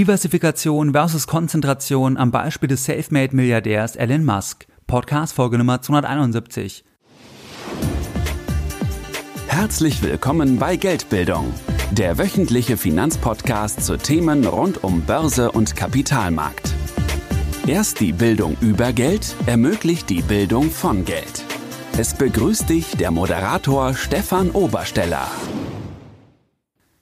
Diversifikation versus Konzentration am Beispiel des Selfmade-Milliardärs Elon Musk. Podcast Folge Nummer 271. Herzlich willkommen bei Geldbildung, der wöchentliche Finanzpodcast zu Themen rund um Börse und Kapitalmarkt. Erst die Bildung über Geld ermöglicht die Bildung von Geld. Es begrüßt dich der Moderator Stefan Obersteller.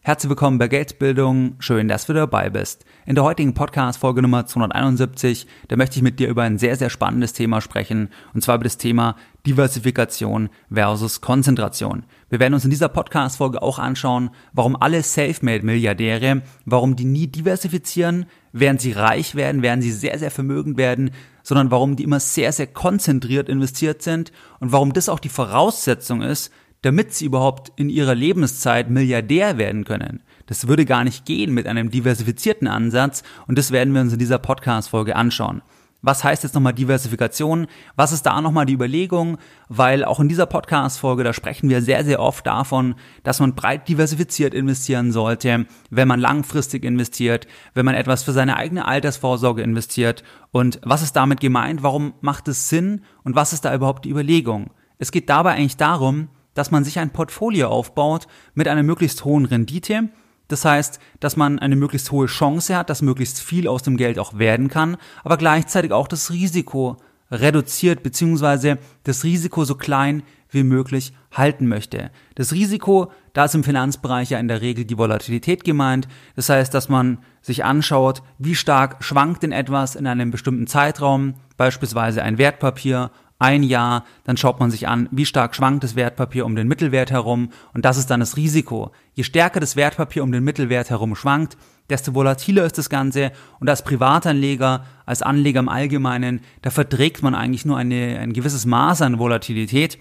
Herzlich willkommen bei Geldbildung. Schön, dass du dabei bist. In der heutigen Podcast-Folge Nummer 271, da möchte ich mit dir über ein sehr, sehr spannendes Thema sprechen. Und zwar über das Thema Diversifikation versus Konzentration. Wir werden uns in dieser Podcast-Folge auch anschauen, warum alle Selfmade-Milliardäre, warum die nie diversifizieren, während sie reich werden, während sie sehr, sehr vermögend werden, sondern warum die immer sehr, sehr konzentriert investiert sind und warum das auch die Voraussetzung ist, damit sie überhaupt in ihrer Lebenszeit Milliardär werden können. Das würde gar nicht gehen mit einem diversifizierten Ansatz und das werden wir uns in dieser Podcast-Folge anschauen. Was heißt jetzt nochmal Diversifikation? Was ist da nochmal die Überlegung? Weil auch in dieser Podcast-Folge, da sprechen wir sehr, sehr oft davon, dass man breit diversifiziert investieren sollte, wenn man langfristig investiert, wenn man etwas für seine eigene Altersvorsorge investiert. Und was ist damit gemeint? Warum macht es Sinn? Und was ist da überhaupt die Überlegung? Es geht dabei eigentlich darum, dass man sich ein Portfolio aufbaut mit einer möglichst hohen Rendite. Das heißt, dass man eine möglichst hohe Chance hat, dass möglichst viel aus dem Geld auch werden kann, aber gleichzeitig auch das Risiko reduziert beziehungsweise das Risiko so klein wie möglich halten möchte. Das Risiko, da ist im Finanzbereich ja in der Regel die Volatilität gemeint. Das heißt, dass man sich anschaut, wie stark schwankt denn etwas in einem bestimmten Zeitraum, beispielsweise ein Wertpapier ein Jahr, dann schaut man sich an, wie stark schwankt das Wertpapier um den Mittelwert herum. Und das ist dann das Risiko. Je stärker das Wertpapier um den Mittelwert herum schwankt, desto volatiler ist das Ganze. Und als Privatanleger, als Anleger im Allgemeinen, da verträgt man eigentlich nur eine, ein gewisses Maß an Volatilität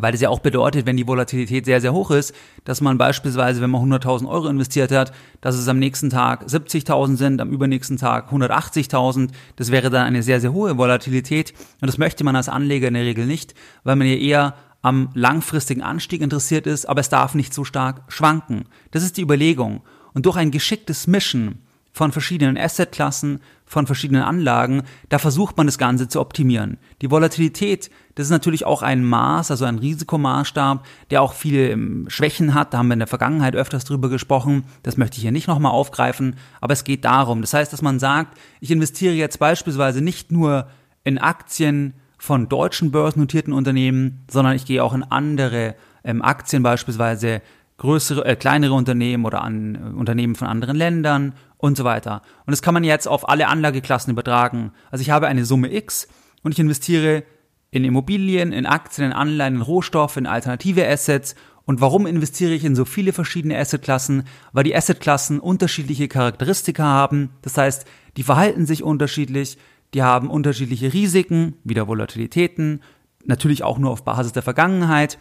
weil das ja auch bedeutet, wenn die Volatilität sehr, sehr hoch ist, dass man beispielsweise, wenn man 100.000 Euro investiert hat, dass es am nächsten Tag 70.000 sind, am übernächsten Tag 180.000. Das wäre dann eine sehr, sehr hohe Volatilität. Und das möchte man als Anleger in der Regel nicht, weil man ja eher am langfristigen Anstieg interessiert ist, aber es darf nicht so stark schwanken. Das ist die Überlegung. Und durch ein geschicktes Mischen von verschiedenen Assetklassen, von verschiedenen Anlagen, da versucht man das Ganze zu optimieren. Die Volatilität, das ist natürlich auch ein Maß, also ein Risikomaßstab, der auch viele ähm, Schwächen hat. Da haben wir in der Vergangenheit öfters drüber gesprochen. Das möchte ich hier nicht nochmal aufgreifen. Aber es geht darum. Das heißt, dass man sagt, ich investiere jetzt beispielsweise nicht nur in Aktien von deutschen börsennotierten Unternehmen, sondern ich gehe auch in andere ähm, Aktien beispielsweise größere, äh, kleinere Unternehmen oder an äh, Unternehmen von anderen Ländern und so weiter. Und das kann man jetzt auf alle Anlageklassen übertragen. Also ich habe eine Summe X und ich investiere in Immobilien, in Aktien, in Anleihen, in Rohstoffe, in alternative Assets. Und warum investiere ich in so viele verschiedene Assetklassen? Weil die Assetklassen unterschiedliche Charakteristika haben. Das heißt, die verhalten sich unterschiedlich, die haben unterschiedliche Risiken, wieder Volatilitäten, natürlich auch nur auf Basis der Vergangenheit.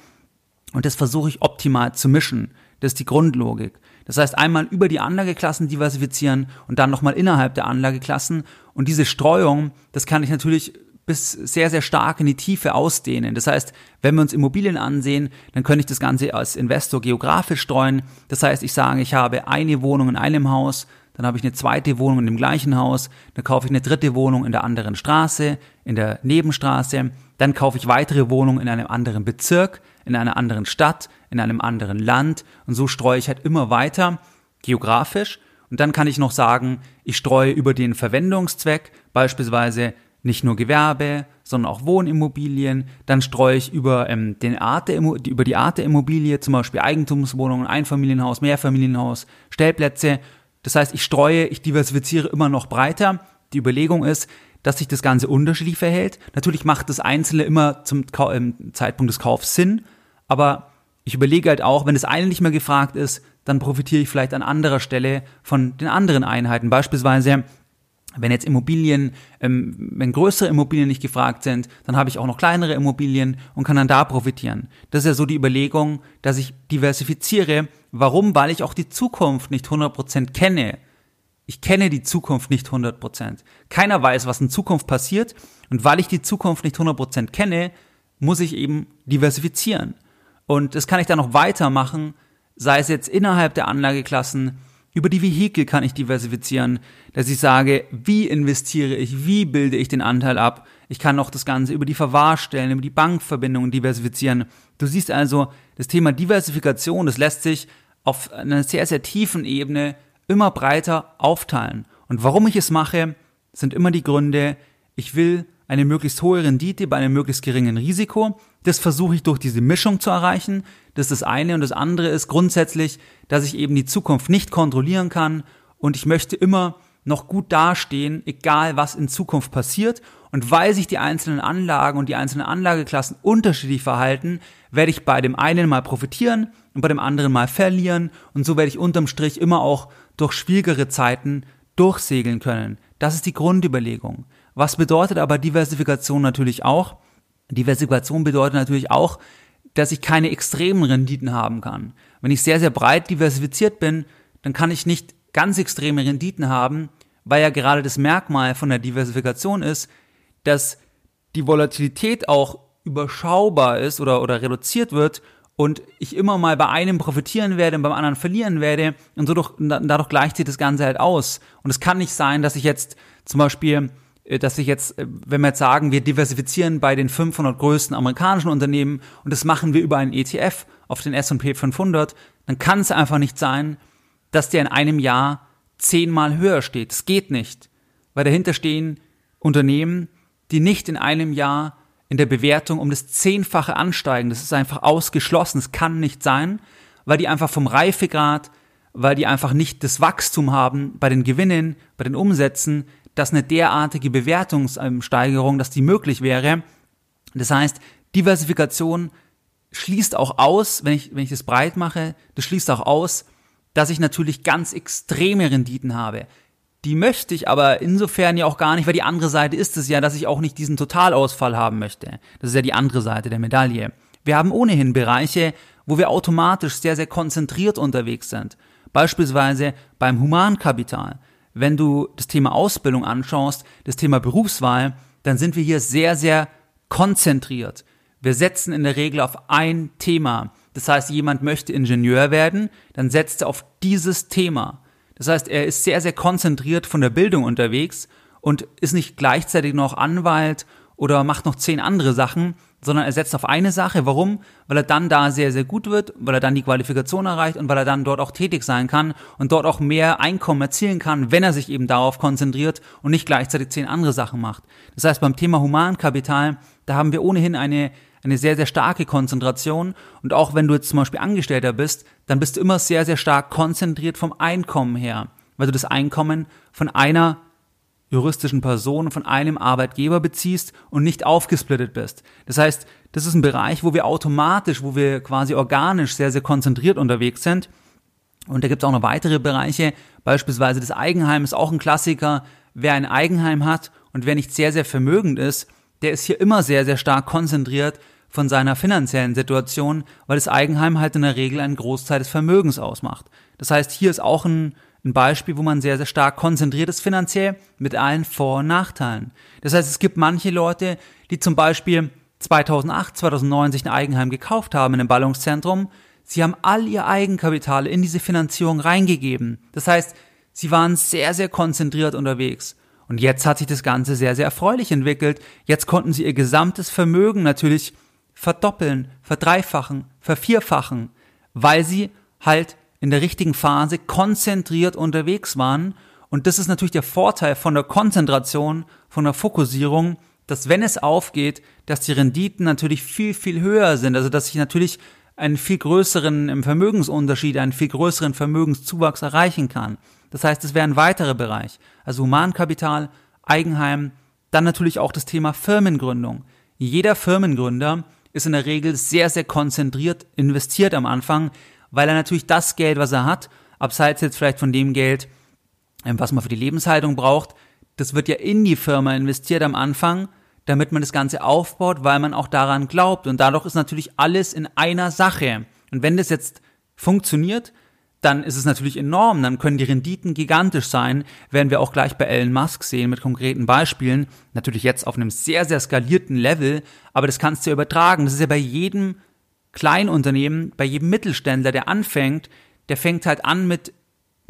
Und das versuche ich optimal zu mischen. Das ist die Grundlogik. Das heißt, einmal über die Anlageklassen diversifizieren und dann nochmal innerhalb der Anlageklassen. Und diese Streuung, das kann ich natürlich bis sehr, sehr stark in die Tiefe ausdehnen. Das heißt, wenn wir uns Immobilien ansehen, dann könnte ich das Ganze als Investor geografisch streuen. Das heißt, ich sage, ich habe eine Wohnung in einem Haus, dann habe ich eine zweite Wohnung in dem gleichen Haus, dann kaufe ich eine dritte Wohnung in der anderen Straße, in der Nebenstraße, dann kaufe ich weitere Wohnungen in einem anderen Bezirk, in einer anderen Stadt, in einem anderen Land und so streue ich halt immer weiter geografisch und dann kann ich noch sagen, ich streue über den Verwendungszweck, beispielsweise nicht nur Gewerbe, sondern auch Wohnimmobilien. Dann streue ich über, ähm, den Art der, über die Art der Immobilie, zum Beispiel Eigentumswohnungen, Einfamilienhaus, Mehrfamilienhaus, Stellplätze. Das heißt, ich streue, ich diversifiziere immer noch breiter. Die Überlegung ist, dass sich das Ganze unterschiedlich verhält. Natürlich macht das Einzelne immer zum Zeitpunkt des Kaufs Sinn, aber ich überlege halt auch, wenn das eine nicht mehr gefragt ist, dann profitiere ich vielleicht an anderer Stelle von den anderen Einheiten. Beispielsweise, wenn jetzt Immobilien, ähm, wenn größere Immobilien nicht gefragt sind, dann habe ich auch noch kleinere Immobilien und kann dann da profitieren. Das ist ja so die Überlegung, dass ich diversifiziere. Warum? Weil ich auch die Zukunft nicht 100% kenne. Ich kenne die Zukunft nicht 100%. Keiner weiß, was in Zukunft passiert. Und weil ich die Zukunft nicht 100% kenne, muss ich eben diversifizieren. Und das kann ich dann noch weitermachen, sei es jetzt innerhalb der Anlageklassen, Über die Vehikel kann ich diversifizieren, dass ich sage, wie investiere ich, wie bilde ich den Anteil ab. Ich kann auch das Ganze über die Verwahrstellen, über die Bankverbindungen diversifizieren. Du siehst also, das Thema Diversifikation, das lässt sich auf einer sehr, sehr tiefen Ebene immer breiter aufteilen. Und warum ich es mache, sind immer die Gründe, ich will eine möglichst hohe Rendite bei einem möglichst geringen Risiko. Das versuche ich durch diese Mischung zu erreichen. Das ist das eine. Und das andere ist grundsätzlich, dass ich eben die Zukunft nicht kontrollieren kann und ich möchte immer noch gut dastehen, egal was in Zukunft passiert. Und weil sich die einzelnen Anlagen und die einzelnen Anlageklassen unterschiedlich verhalten, werde ich bei dem einen mal profitieren und bei dem anderen mal verlieren. Und so werde ich unterm Strich immer auch durch schwierigere Zeiten durchsegeln können. Das ist die Grundüberlegung. Was bedeutet aber Diversifikation natürlich auch? Diversifikation bedeutet natürlich auch, dass ich keine extremen Renditen haben kann. Wenn ich sehr, sehr breit diversifiziert bin, dann kann ich nicht ganz extreme Renditen haben, weil ja gerade das Merkmal von der Diversifikation ist, dass die Volatilität auch überschaubar ist oder, oder reduziert wird und ich immer mal bei einem profitieren werde und beim anderen verlieren werde und so durch, dadurch gleicht sich das Ganze halt aus. Und es kann nicht sein, dass ich jetzt zum Beispiel dass ich jetzt, äh, wenn wir jetzt sagen, wir diversifizieren bei den 500 größten amerikanischen Unternehmen und das machen wir über einen ETF auf den S&P 500, dann kann es einfach nicht sein, dass der in einem Jahr zehnmal höher steht. Das geht nicht, weil dahinter stehen Unternehmen, die nicht in einem Jahr in der Bewertung um das Zehnfache ansteigen. Das ist einfach ausgeschlossen. Das kann nicht sein, weil die einfach vom Reifegrad, weil die einfach nicht das Wachstum haben bei den Gewinnen, bei den Umsätzen, dass eine derartige Bewertungssteigerung, dass die möglich wäre. Das heißt, Diversifikation schließt auch aus, wenn ich, wenn ich das breit mache, das schließt auch aus, dass ich natürlich ganz extreme Renditen habe. Die möchte ich aber insofern ja auch gar nicht, weil die andere Seite ist es ja, dass ich auch nicht diesen Totalausfall haben möchte. Das ist ja die andere Seite der Medaille. Wir haben ohnehin Bereiche, wo wir automatisch sehr, sehr konzentriert unterwegs sind. Beispielsweise beim Humankapital wenn du das Thema Ausbildung anschaust, das Thema Berufswahl, dann sind wir hier sehr, sehr konzentriert. Wir setzen in der Regel auf ein Thema. Das heißt, jemand möchte Ingenieur werden, dann setzt er auf dieses Thema. Das heißt, er ist sehr, sehr konzentriert von der Bildung unterwegs und ist nicht gleichzeitig noch Anwalt oder macht noch zehn andere Sachen, sondern er setzt auf eine Sache. Warum? Weil er dann da sehr, sehr gut wird, weil er dann die Qualifikation erreicht und weil er dann dort auch tätig sein kann und dort auch mehr Einkommen erzielen kann, wenn er sich eben darauf konzentriert und nicht gleichzeitig zehn andere Sachen macht. Das heißt, beim Thema Humankapital, da haben wir ohnehin eine, eine sehr, sehr starke Konzentration. Und auch wenn du jetzt zum Beispiel Angestellter bist, dann bist du immer sehr, sehr stark konzentriert vom Einkommen her, weil du das Einkommen von einer juristischen Person von einem Arbeitgeber beziehst und nicht aufgesplittet bist. Das heißt, das ist ein Bereich, wo wir automatisch, wo wir quasi organisch sehr, sehr konzentriert unterwegs sind. Und da gibt es auch noch weitere Bereiche, beispielsweise das Eigenheim ist auch ein Klassiker. Wer ein Eigenheim hat und wer nicht sehr, sehr vermögend ist, der ist hier immer sehr, sehr stark konzentriert von seiner finanziellen Situation, weil das Eigenheim halt in der Regel einen Großteil des Vermögens ausmacht. Das heißt, hier ist auch ein ein Beispiel, wo man sehr, sehr stark konzentriert ist finanziell mit allen Vor- und Nachteilen. Das heißt, es gibt manche Leute, die zum Beispiel 2008, 2009 sich ein Eigenheim gekauft haben in einem Ballungszentrum. Sie haben all ihr Eigenkapital in diese Finanzierung reingegeben. Das heißt, sie waren sehr, sehr konzentriert unterwegs. Und jetzt hat sich das Ganze sehr, sehr erfreulich entwickelt. Jetzt konnten sie ihr gesamtes Vermögen natürlich verdoppeln, verdreifachen, vervierfachen, weil sie halt in der richtigen Phase konzentriert unterwegs waren. Und das ist natürlich der Vorteil von der Konzentration, von der Fokussierung, dass wenn es aufgeht, dass die Renditen natürlich viel, viel höher sind. Also dass ich natürlich einen viel größeren Vermögensunterschied, einen viel größeren Vermögenszuwachs erreichen kann. Das heißt, es wäre ein weiterer Bereich. Also Humankapital, Eigenheim, dann natürlich auch das Thema Firmengründung. Jeder Firmengründer ist in der Regel sehr, sehr konzentriert investiert am Anfang, weil er natürlich das Geld, was er hat, abseits jetzt vielleicht von dem Geld, ähm, was man für die Lebenshaltung braucht, das wird ja in die Firma investiert am Anfang, damit man das Ganze aufbaut, weil man auch daran glaubt. Und dadurch ist natürlich alles in einer Sache. Und wenn das jetzt funktioniert, dann ist es natürlich enorm, dann können die Renditen gigantisch sein, werden wir auch gleich bei Elon Musk sehen mit konkreten Beispielen, natürlich jetzt auf einem sehr, sehr skalierten Level, aber das kannst du ja übertragen, das ist ja bei jedem Kleinunternehmen, bei jedem Mittelständler, der anfängt, der fängt halt an mit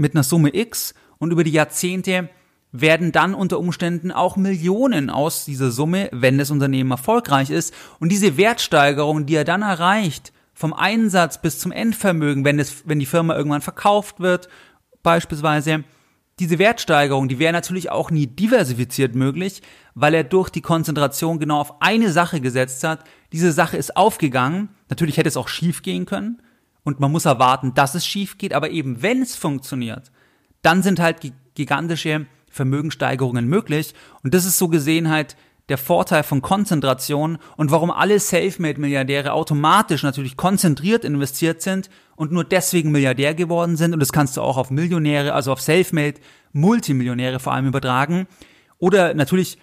mit einer Summe X und über die Jahrzehnte werden dann unter Umständen auch Millionen aus dieser Summe, wenn das Unternehmen erfolgreich ist. Und diese Wertsteigerung, die er dann erreicht, vom Einsatz bis zum Endvermögen, wenn, es, wenn die Firma irgendwann verkauft wird, beispielsweise, diese Wertsteigerung, die wäre natürlich auch nie diversifiziert möglich, weil er durch die Konzentration genau auf eine Sache gesetzt hat. Diese Sache ist aufgegangen. Natürlich hätte es auch schief gehen können. Und man muss erwarten, dass es schief geht. Aber eben wenn es funktioniert, dann sind halt gigantische Vermögensteigerungen möglich. Und das ist so gesehen halt der Vorteil von Konzentration und warum alle Selfmade-Milliardäre automatisch natürlich konzentriert investiert sind und nur deswegen Milliardär geworden sind. Und das kannst du auch auf Millionäre, also auf Selfmade, Multimillionäre vor allem übertragen. Oder natürlich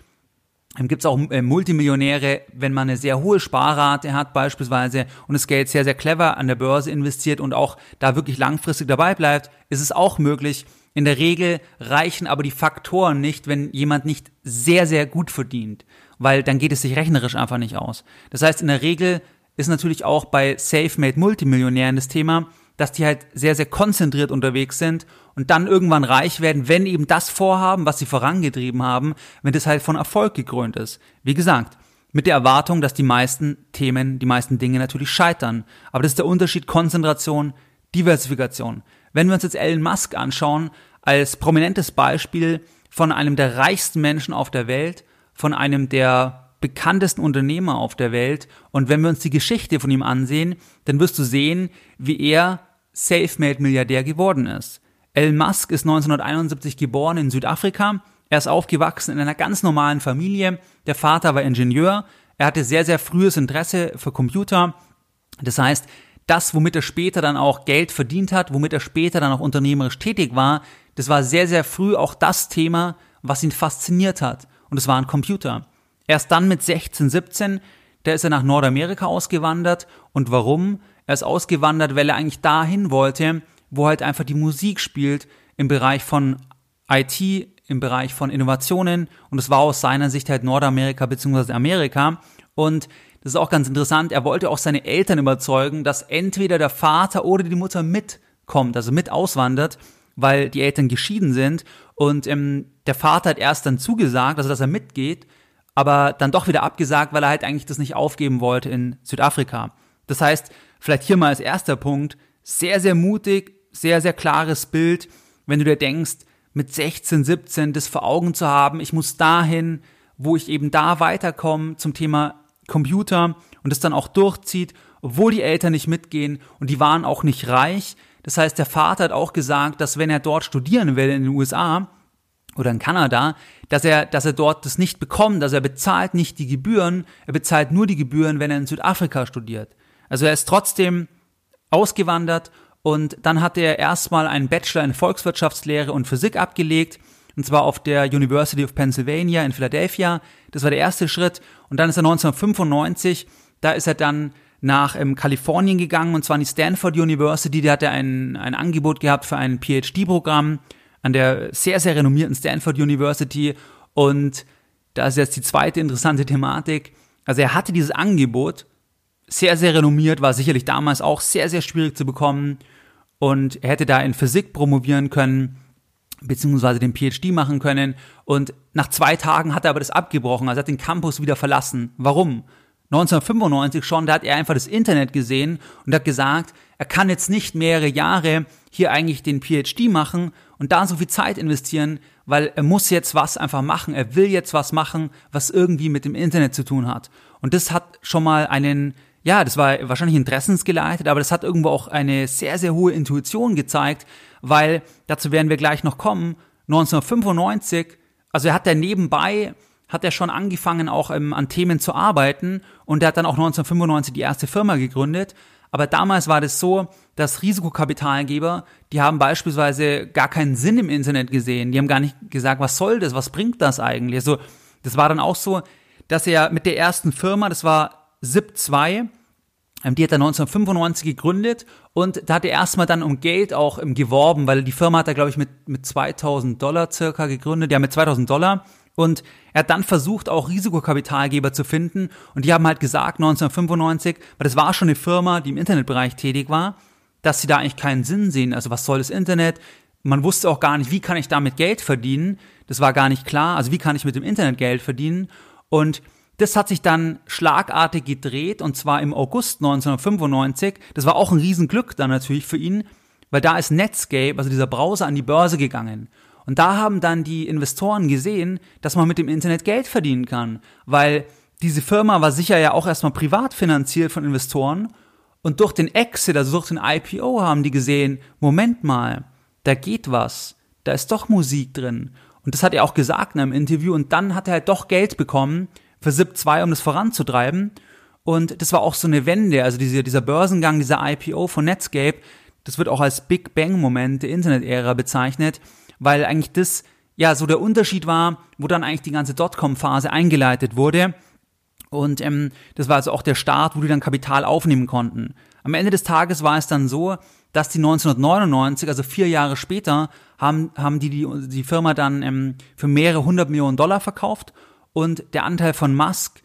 gibt es auch äh, Multimillionäre, wenn man eine sehr hohe Sparrate hat beispielsweise und das Geld sehr, sehr clever an der Börse investiert und auch da wirklich langfristig dabei bleibt, ist es auch möglich, in der Regel reichen aber die Faktoren nicht, wenn jemand nicht sehr, sehr gut verdient, weil dann geht es sich rechnerisch einfach nicht aus. Das heißt, in der Regel ist natürlich auch bei Self-Made Multimillionären das Thema, dass die halt sehr, sehr konzentriert unterwegs sind und dann irgendwann reich werden, wenn eben das Vorhaben, was sie vorangetrieben haben, wenn das halt von Erfolg gekrönt ist. Wie gesagt, mit der Erwartung, dass die meisten Themen, die meisten Dinge natürlich scheitern. Aber das ist der Unterschied Konzentration, Diversifikation. Wenn wir uns jetzt Elon Musk anschauen, als prominentes Beispiel von einem der reichsten Menschen auf der Welt, von einem der bekanntesten Unternehmer auf der Welt. Und wenn wir uns die Geschichte von ihm ansehen, dann wirst du sehen, wie er Selfmade-Milliardär geworden ist. Elon Musk ist 1971 geboren in Südafrika. Er ist aufgewachsen in einer ganz normalen Familie. Der Vater war Ingenieur. Er hatte sehr, sehr frühes Interesse für Computer. Das heißt, das, womit er später dann auch Geld verdient hat, womit er später dann auch unternehmerisch tätig war, das war sehr, sehr früh auch das Thema, was ihn fasziniert hat. Und es war ein Computer. Erst dann mit 16, 17, da ist er nach Nordamerika ausgewandert. Und warum? Er ist ausgewandert, weil er eigentlich dahin wollte, wo halt einfach die Musik spielt im Bereich von IT, im Bereich von Innovationen. Und es war aus seiner Sicht halt Nordamerika bzw. Amerika. Und das ist auch ganz interessant, er wollte auch seine Eltern überzeugen, dass entweder der Vater oder die Mutter mitkommt, also mit auswandert, weil die Eltern geschieden sind. Und ähm, der Vater hat erst dann zugesagt, also dass er mitgeht, aber dann doch wieder abgesagt, weil er halt eigentlich das nicht aufgeben wollte in Südafrika. Das heißt, vielleicht hier mal als erster Punkt, sehr, sehr mutig, sehr, sehr klares Bild, wenn du dir denkst, mit 16, 17 das vor Augen zu haben, ich muss dahin, wo ich eben da weiterkomme zum Thema Computer und es dann auch durchzieht, obwohl die Eltern nicht mitgehen und die waren auch nicht reich. Das heißt, der Vater hat auch gesagt, dass wenn er dort studieren will in den USA oder in Kanada, dass er, dass er dort das nicht bekommt, also er bezahlt nicht die Gebühren, er bezahlt nur die Gebühren, wenn er in Südafrika studiert. Also er ist trotzdem ausgewandert und dann hat er erstmal einen Bachelor in Volkswirtschaftslehre und Physik abgelegt und zwar auf der University of Pennsylvania in Philadelphia. Das war der erste Schritt. Und dann ist er 1995, da ist er dann nach ähm, Kalifornien gegangen, und zwar an die Stanford University. Da hat er ein, ein Angebot gehabt für ein PhD-Programm an der sehr, sehr renommierten Stanford University. Und da ist jetzt die zweite interessante Thematik. Also er hatte dieses Angebot, sehr, sehr renommiert, war sicherlich damals auch sehr, sehr schwierig zu bekommen. Und er hätte da in Physik promovieren können beziehungsweise den PhD machen können. Und nach zwei Tagen hat er aber das abgebrochen, also hat den Campus wieder verlassen. Warum? 1995 schon, da hat er einfach das Internet gesehen und hat gesagt, er kann jetzt nicht mehrere Jahre hier eigentlich den PhD machen und da so viel Zeit investieren, weil er muss jetzt was einfach machen, er will jetzt was machen, was irgendwie mit dem Internet zu tun hat. Und das hat schon mal einen, ja, das war wahrscheinlich interessensgeleitet, aber das hat irgendwo auch eine sehr, sehr hohe Intuition gezeigt, weil, dazu werden wir gleich noch kommen, 1995, also er hat da nebenbei, hat er schon angefangen auch ähm, an Themen zu arbeiten und er hat dann auch 1995 die erste Firma gegründet. Aber damals war das so, dass Risikokapitalgeber, die haben beispielsweise gar keinen Sinn im Internet gesehen. Die haben gar nicht gesagt, was soll das, was bringt das eigentlich? Also, das war dann auch so, dass er mit der ersten Firma, das war SIP2, ähm, die hat er 1995 gegründet und da hat er erstmal dann um Geld auch ähm, geworben, weil die Firma hat er, glaube ich, mit, mit 2000 Dollar circa gegründet, ja, mit 2000 Dollar. Und er hat dann versucht, auch Risikokapitalgeber zu finden. Und die haben halt gesagt, 1995, weil das war schon eine Firma, die im Internetbereich tätig war, dass sie da eigentlich keinen Sinn sehen. Also was soll das Internet? man wusste auch gar nicht, wie kann ich damit Geld verdienen. Das war gar nicht klar. Also wie kann ich mit dem Internet Geld verdienen? Und das hat sich dann schlagartig gedreht und zwar im August 1995. Das war auch ein Riesenglück dann natürlich für ihn, weil da ist Netscape, also dieser Browser, an die Börse gegangen. Und da haben dann die Investoren gesehen, dass man mit dem Internet Geld verdienen kann, weil diese Firma war sicher ja auch erstmal privat finanziert von Investoren und durch den Exit, also durch den IPO haben die gesehen, Moment mal, da geht was, da ist doch Musik drin. Und das hat er auch gesagt in einem Interview und dann hat er halt doch Geld bekommen für SIP 2, um das voranzutreiben. Und das war auch so eine Wende, also dieser, dieser Börsengang, dieser IPO von Netscape, das wird auch als Big Bang Moment der Internet-Ära bezeichnet, weil eigentlich das ja so der Unterschied war, wo dann eigentlich die ganze Dotcom-Phase eingeleitet wurde. Und ähm, das war also auch der Start, wo die dann Kapital aufnehmen konnten. Am Ende des Tages war es dann so, dass die 1999, also vier Jahre später, haben, haben die, die die Firma dann ähm, für mehrere hundert Millionen Dollar verkauft und der Anteil von Musk,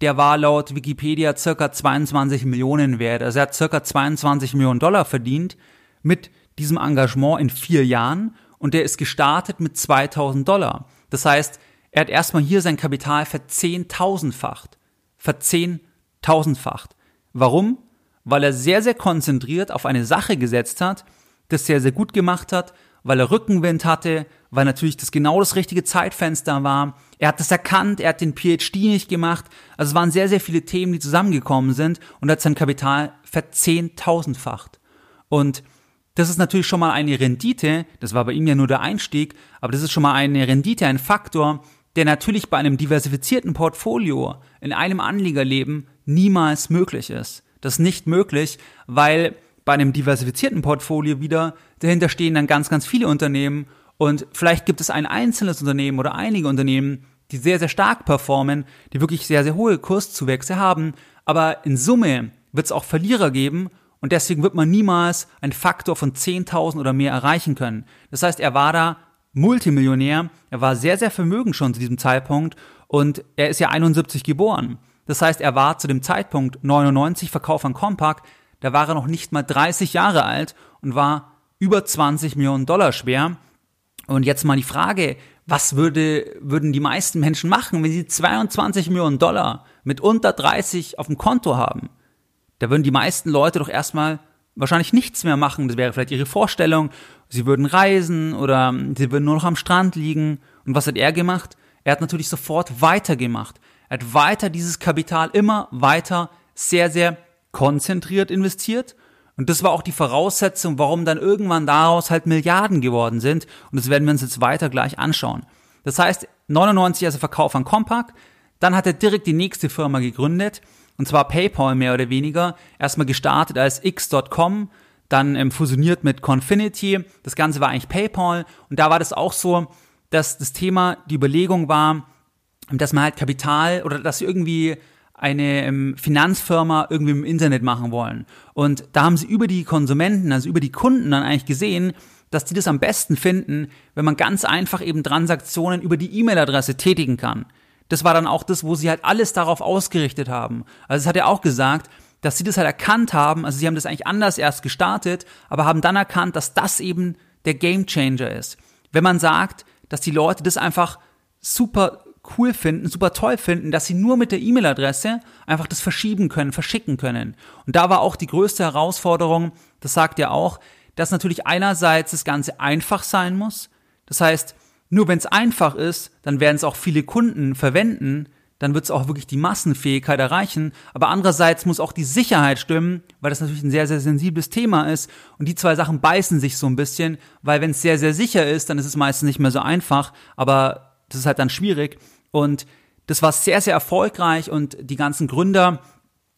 der war laut Wikipedia circa 22 Millionen wert. Also er hat circa 22 Millionen Dollar verdient mit diesem Engagement in vier Jahren und der ist gestartet mit 2000 Dollar. Das heißt, er hat erstmal hier sein Kapital verzehntausendfacht verzehntausendfacht. Warum? Weil er sehr, sehr konzentriert auf eine Sache gesetzt hat, das sehr, sehr gut gemacht hat, weil er Rückenwind hatte, weil natürlich das genau das richtige Zeitfenster war. Er hat das erkannt, er hat den PhD nicht gemacht. Also es waren sehr, sehr viele Themen, die zusammengekommen sind und hat sein Kapital verzehntausendfacht. Und das ist natürlich schon mal eine Rendite, das war bei ihm ja nur der Einstieg, aber das ist schon mal eine Rendite, ein Faktor, der natürlich bei einem diversifizierten Portfolio in einem Anlegerleben niemals möglich ist. Das ist nicht möglich, weil bei einem diversifizierten Portfolio wieder dahinter stehen dann ganz, ganz viele Unternehmen und vielleicht gibt es ein einzelnes Unternehmen oder einige Unternehmen, die sehr, sehr stark performen, die wirklich sehr, sehr hohe Kurszuwächse haben, aber in Summe wird es auch Verlierer geben und deswegen wird man niemals einen Faktor von 10.000 oder mehr erreichen können. Das heißt, er war da Multimillionär. Er war sehr, sehr vermögend schon zu diesem Zeitpunkt und er ist ja 71 geboren. Das heißt, er war zu dem Zeitpunkt 99 Verkauf an Compaq, da war er noch nicht mal 30 Jahre alt und war über 20 Millionen Dollar schwer. Und jetzt mal die Frage, was würde, würden die meisten Menschen machen, wenn sie 22 Millionen Dollar mit unter 30 auf dem Konto haben? Da würden die meisten Leute doch erstmal wahrscheinlich nichts mehr machen. Das wäre vielleicht ihre Vorstellung. Sie würden reisen oder sie würden nur noch am Strand liegen. Und was hat er gemacht? Er hat natürlich sofort weitergemacht. Er hat weiter dieses Kapital immer weiter sehr, sehr konzentriert investiert. Und das war auch die Voraussetzung, warum dann irgendwann daraus halt Milliarden geworden sind. Und das werden wir uns jetzt weiter gleich anschauen. Das heißt, 99 also Verkauf an Compaq. Dann hat er direkt die nächste Firma gegründet und zwar PayPal mehr oder weniger. Erstmal gestartet als X.com, dann ähm, fusioniert mit Confinity. Das Ganze war eigentlich PayPal. Und da war das auch so, dass das Thema, die Überlegung war, dass man halt Kapital oder dass irgendwie eine ähm, Finanzfirma irgendwie im Internet machen wollen. Und da haben sie über die Konsumenten, also über die Kunden dann eigentlich gesehen, dass die das am besten finden, wenn man ganz einfach eben Transaktionen über die E-Mail-Adresse tätigen kann das war dann auch das, wo sie halt alles darauf ausgerichtet haben. Also es hat er auch gesagt, dass sie das halt erkannt haben, also sie haben das eigentlich anders erst gestartet, aber haben dann erkannt, dass das eben der Game Changer ist. Wenn man sagt, dass die Leute das einfach super cool finden, super toll finden, dass sie nur mit der E-Mail-Adresse einfach das verschieben können, verschicken können. Und da war auch die größte Herausforderung, das sagt er auch, dass natürlich einerseits das Ganze einfach sein muss. Das heißt, nur wenn es einfach ist, dann werden es auch viele Kunden verwenden, dann wird es auch wirklich die Massenfähigkeit erreichen. Aber andererseits muss auch die Sicherheit stimmen, weil das natürlich ein sehr, sehr sensibles Thema ist. Und die zwei Sachen beißen sich so ein bisschen, weil wenn es sehr, sehr sicher ist, dann ist es meistens nicht mehr so einfach. Aber das ist halt dann schwierig. Und das war sehr, sehr erfolgreich und die ganzen Gründer,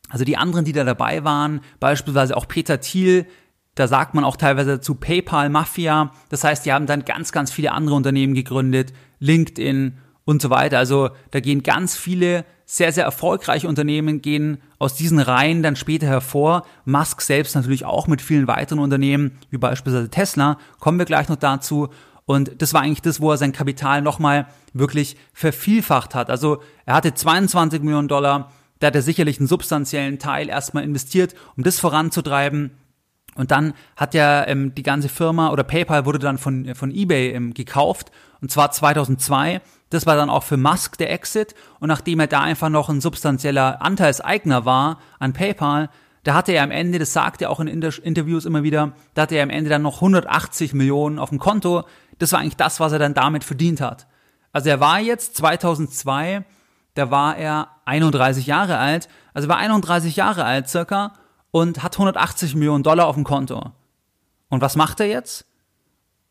also die anderen, die da dabei waren, beispielsweise auch Peter Thiel, da sagt man auch teilweise zu PayPal Mafia. Das heißt, die haben dann ganz, ganz viele andere Unternehmen gegründet, LinkedIn und so weiter. Also da gehen ganz viele sehr, sehr erfolgreiche Unternehmen gehen aus diesen Reihen dann später hervor. Musk selbst natürlich auch mit vielen weiteren Unternehmen, wie beispielsweise Tesla. Kommen wir gleich noch dazu. Und das war eigentlich das, wo er sein Kapital nochmal wirklich vervielfacht hat. Also er hatte 22 Millionen Dollar. Da hat er sicherlich einen substanziellen Teil erstmal investiert, um das voranzutreiben. Und dann hat ja ähm, die ganze Firma oder PayPal wurde dann von, von eBay ähm, gekauft und zwar 2002. Das war dann auch für Musk der Exit und nachdem er da einfach noch ein substanzieller Anteilseigner war an PayPal, da hatte er am Ende, das sagt er auch in Inter Interviews immer wieder, da hatte er am Ende dann noch 180 Millionen auf dem Konto. Das war eigentlich das, was er dann damit verdient hat. Also er war jetzt 2002, da war er 31 Jahre alt, also er war 31 Jahre alt circa und hat 180 Millionen Dollar auf dem Konto. Und was macht er jetzt?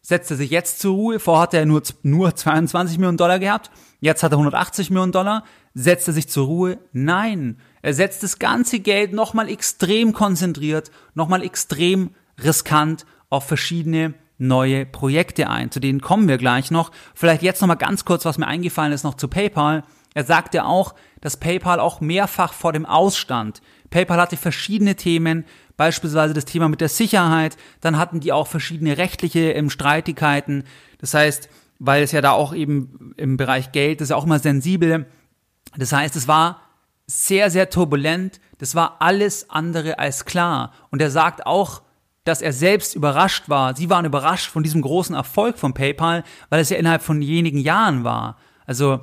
Setzt er sich jetzt zur Ruhe? Vorher hat er nur, nur 22 Millionen Dollar gehabt. Jetzt hat er 180 Millionen Dollar. Setzt er sich zur Ruhe? Nein. Er setzt das ganze Geld nochmal extrem konzentriert, nochmal extrem riskant auf verschiedene neue Projekte ein. Zu denen kommen wir gleich noch. Vielleicht jetzt nochmal ganz kurz, was mir eingefallen ist, noch zu PayPal. Er sagte auch, dass PayPal auch mehrfach vor dem Ausstand. PayPal hatte verschiedene Themen, beispielsweise das Thema mit der Sicherheit, dann hatten die auch verschiedene rechtliche ähm, Streitigkeiten. Das heißt, weil es ja da auch eben im Bereich Geld, ist ja auch immer sensibel. Das heißt, es war sehr, sehr turbulent. Das war alles andere als klar. Und er sagt auch, dass er selbst überrascht war. Sie waren überrascht von diesem großen Erfolg von PayPal, weil es ja innerhalb von wenigen Jahren war. Also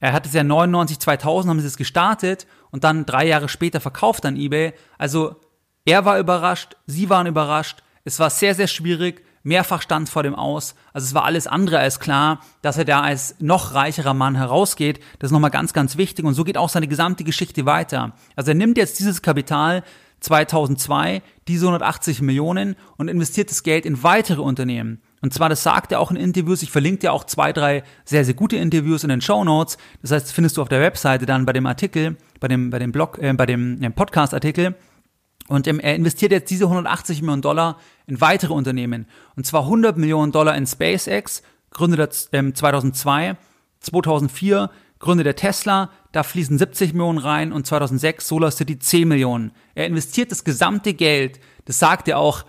er hat es ja 99, 2000 haben sie es gestartet und dann drei Jahre später verkauft an eBay. Also er war überrascht, sie waren überrascht. Es war sehr, sehr schwierig. Mehrfach stand vor dem aus. Also es war alles andere als klar, dass er da als noch reicherer Mann herausgeht. Das ist nochmal ganz, ganz wichtig. Und so geht auch seine gesamte Geschichte weiter. Also er nimmt jetzt dieses Kapital 2002, diese 180 Millionen und investiert das Geld in weitere Unternehmen. Und zwar, das sagt er auch in Interviews, ich verlinke dir auch zwei, drei sehr, sehr gute Interviews in den Show Notes. Das heißt, findest du auf der Webseite dann bei dem Artikel, bei dem, bei dem Blog, äh, bei dem äh, Podcast-Artikel. Und ähm, er investiert jetzt diese 180 Millionen Dollar in weitere Unternehmen. Und zwar 100 Millionen Dollar in SpaceX, gründet er ähm, 2002, 2004 gründet er Tesla, da fließen 70 Millionen rein und 2006 SolarCity 10 Millionen. Er investiert das gesamte Geld, das sagt er auch,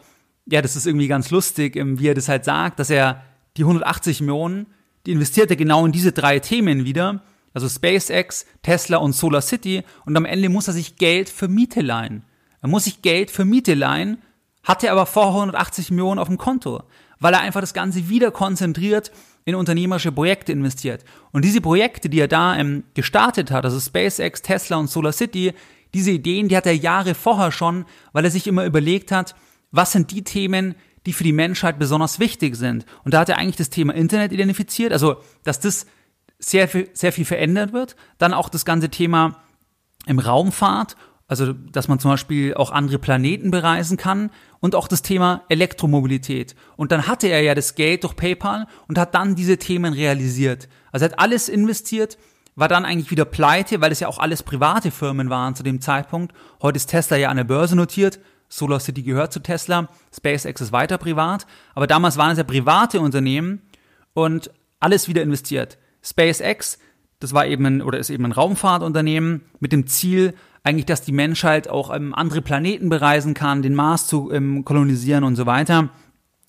ja, das ist irgendwie ganz lustig, ähm, wie er das halt sagt, dass er die 180 Millionen, die investiert er genau in diese drei Themen wieder, also SpaceX, Tesla und Solar City, und am Ende muss er sich Geld für Miete leihen. Er muss sich Geld für Miete leihen, hatte aber vor 180 Millionen auf dem Konto, weil er einfach das Ganze wieder konzentriert in unternehmerische Projekte investiert. Und diese Projekte, die er da ähm, gestartet hat, also SpaceX, Tesla und Solar City, diese Ideen, die hat er Jahre vorher schon, weil er sich immer überlegt hat, was sind die Themen, die für die Menschheit besonders wichtig sind. Und da hat er eigentlich das Thema Internet identifiziert, also dass das sehr sehr viel verändert wird. Dann auch das ganze Thema im Raumfahrt, also dass man zum Beispiel auch andere Planeten bereisen kann und auch das Thema Elektromobilität. Und dann hatte er ja das Geld durch PayPal und hat dann diese Themen realisiert. Also er hat alles investiert, war dann eigentlich wieder pleite, weil es ja auch alles private Firmen waren zu dem Zeitpunkt. Heute ist Tesla ja an der Börse notiert, SolarCity gehört zu Tesla, SpaceX ist weiter privat, aber damals waren es ja private Unternehmen und alles wieder investiert. SpaceX, das war eben ein, oder ist eben ein Raumfahrtunternehmen mit dem Ziel, eigentlich, dass die Menschheit auch ähm, andere Planeten bereisen kann, den Mars zu ähm, kolonisieren und so weiter.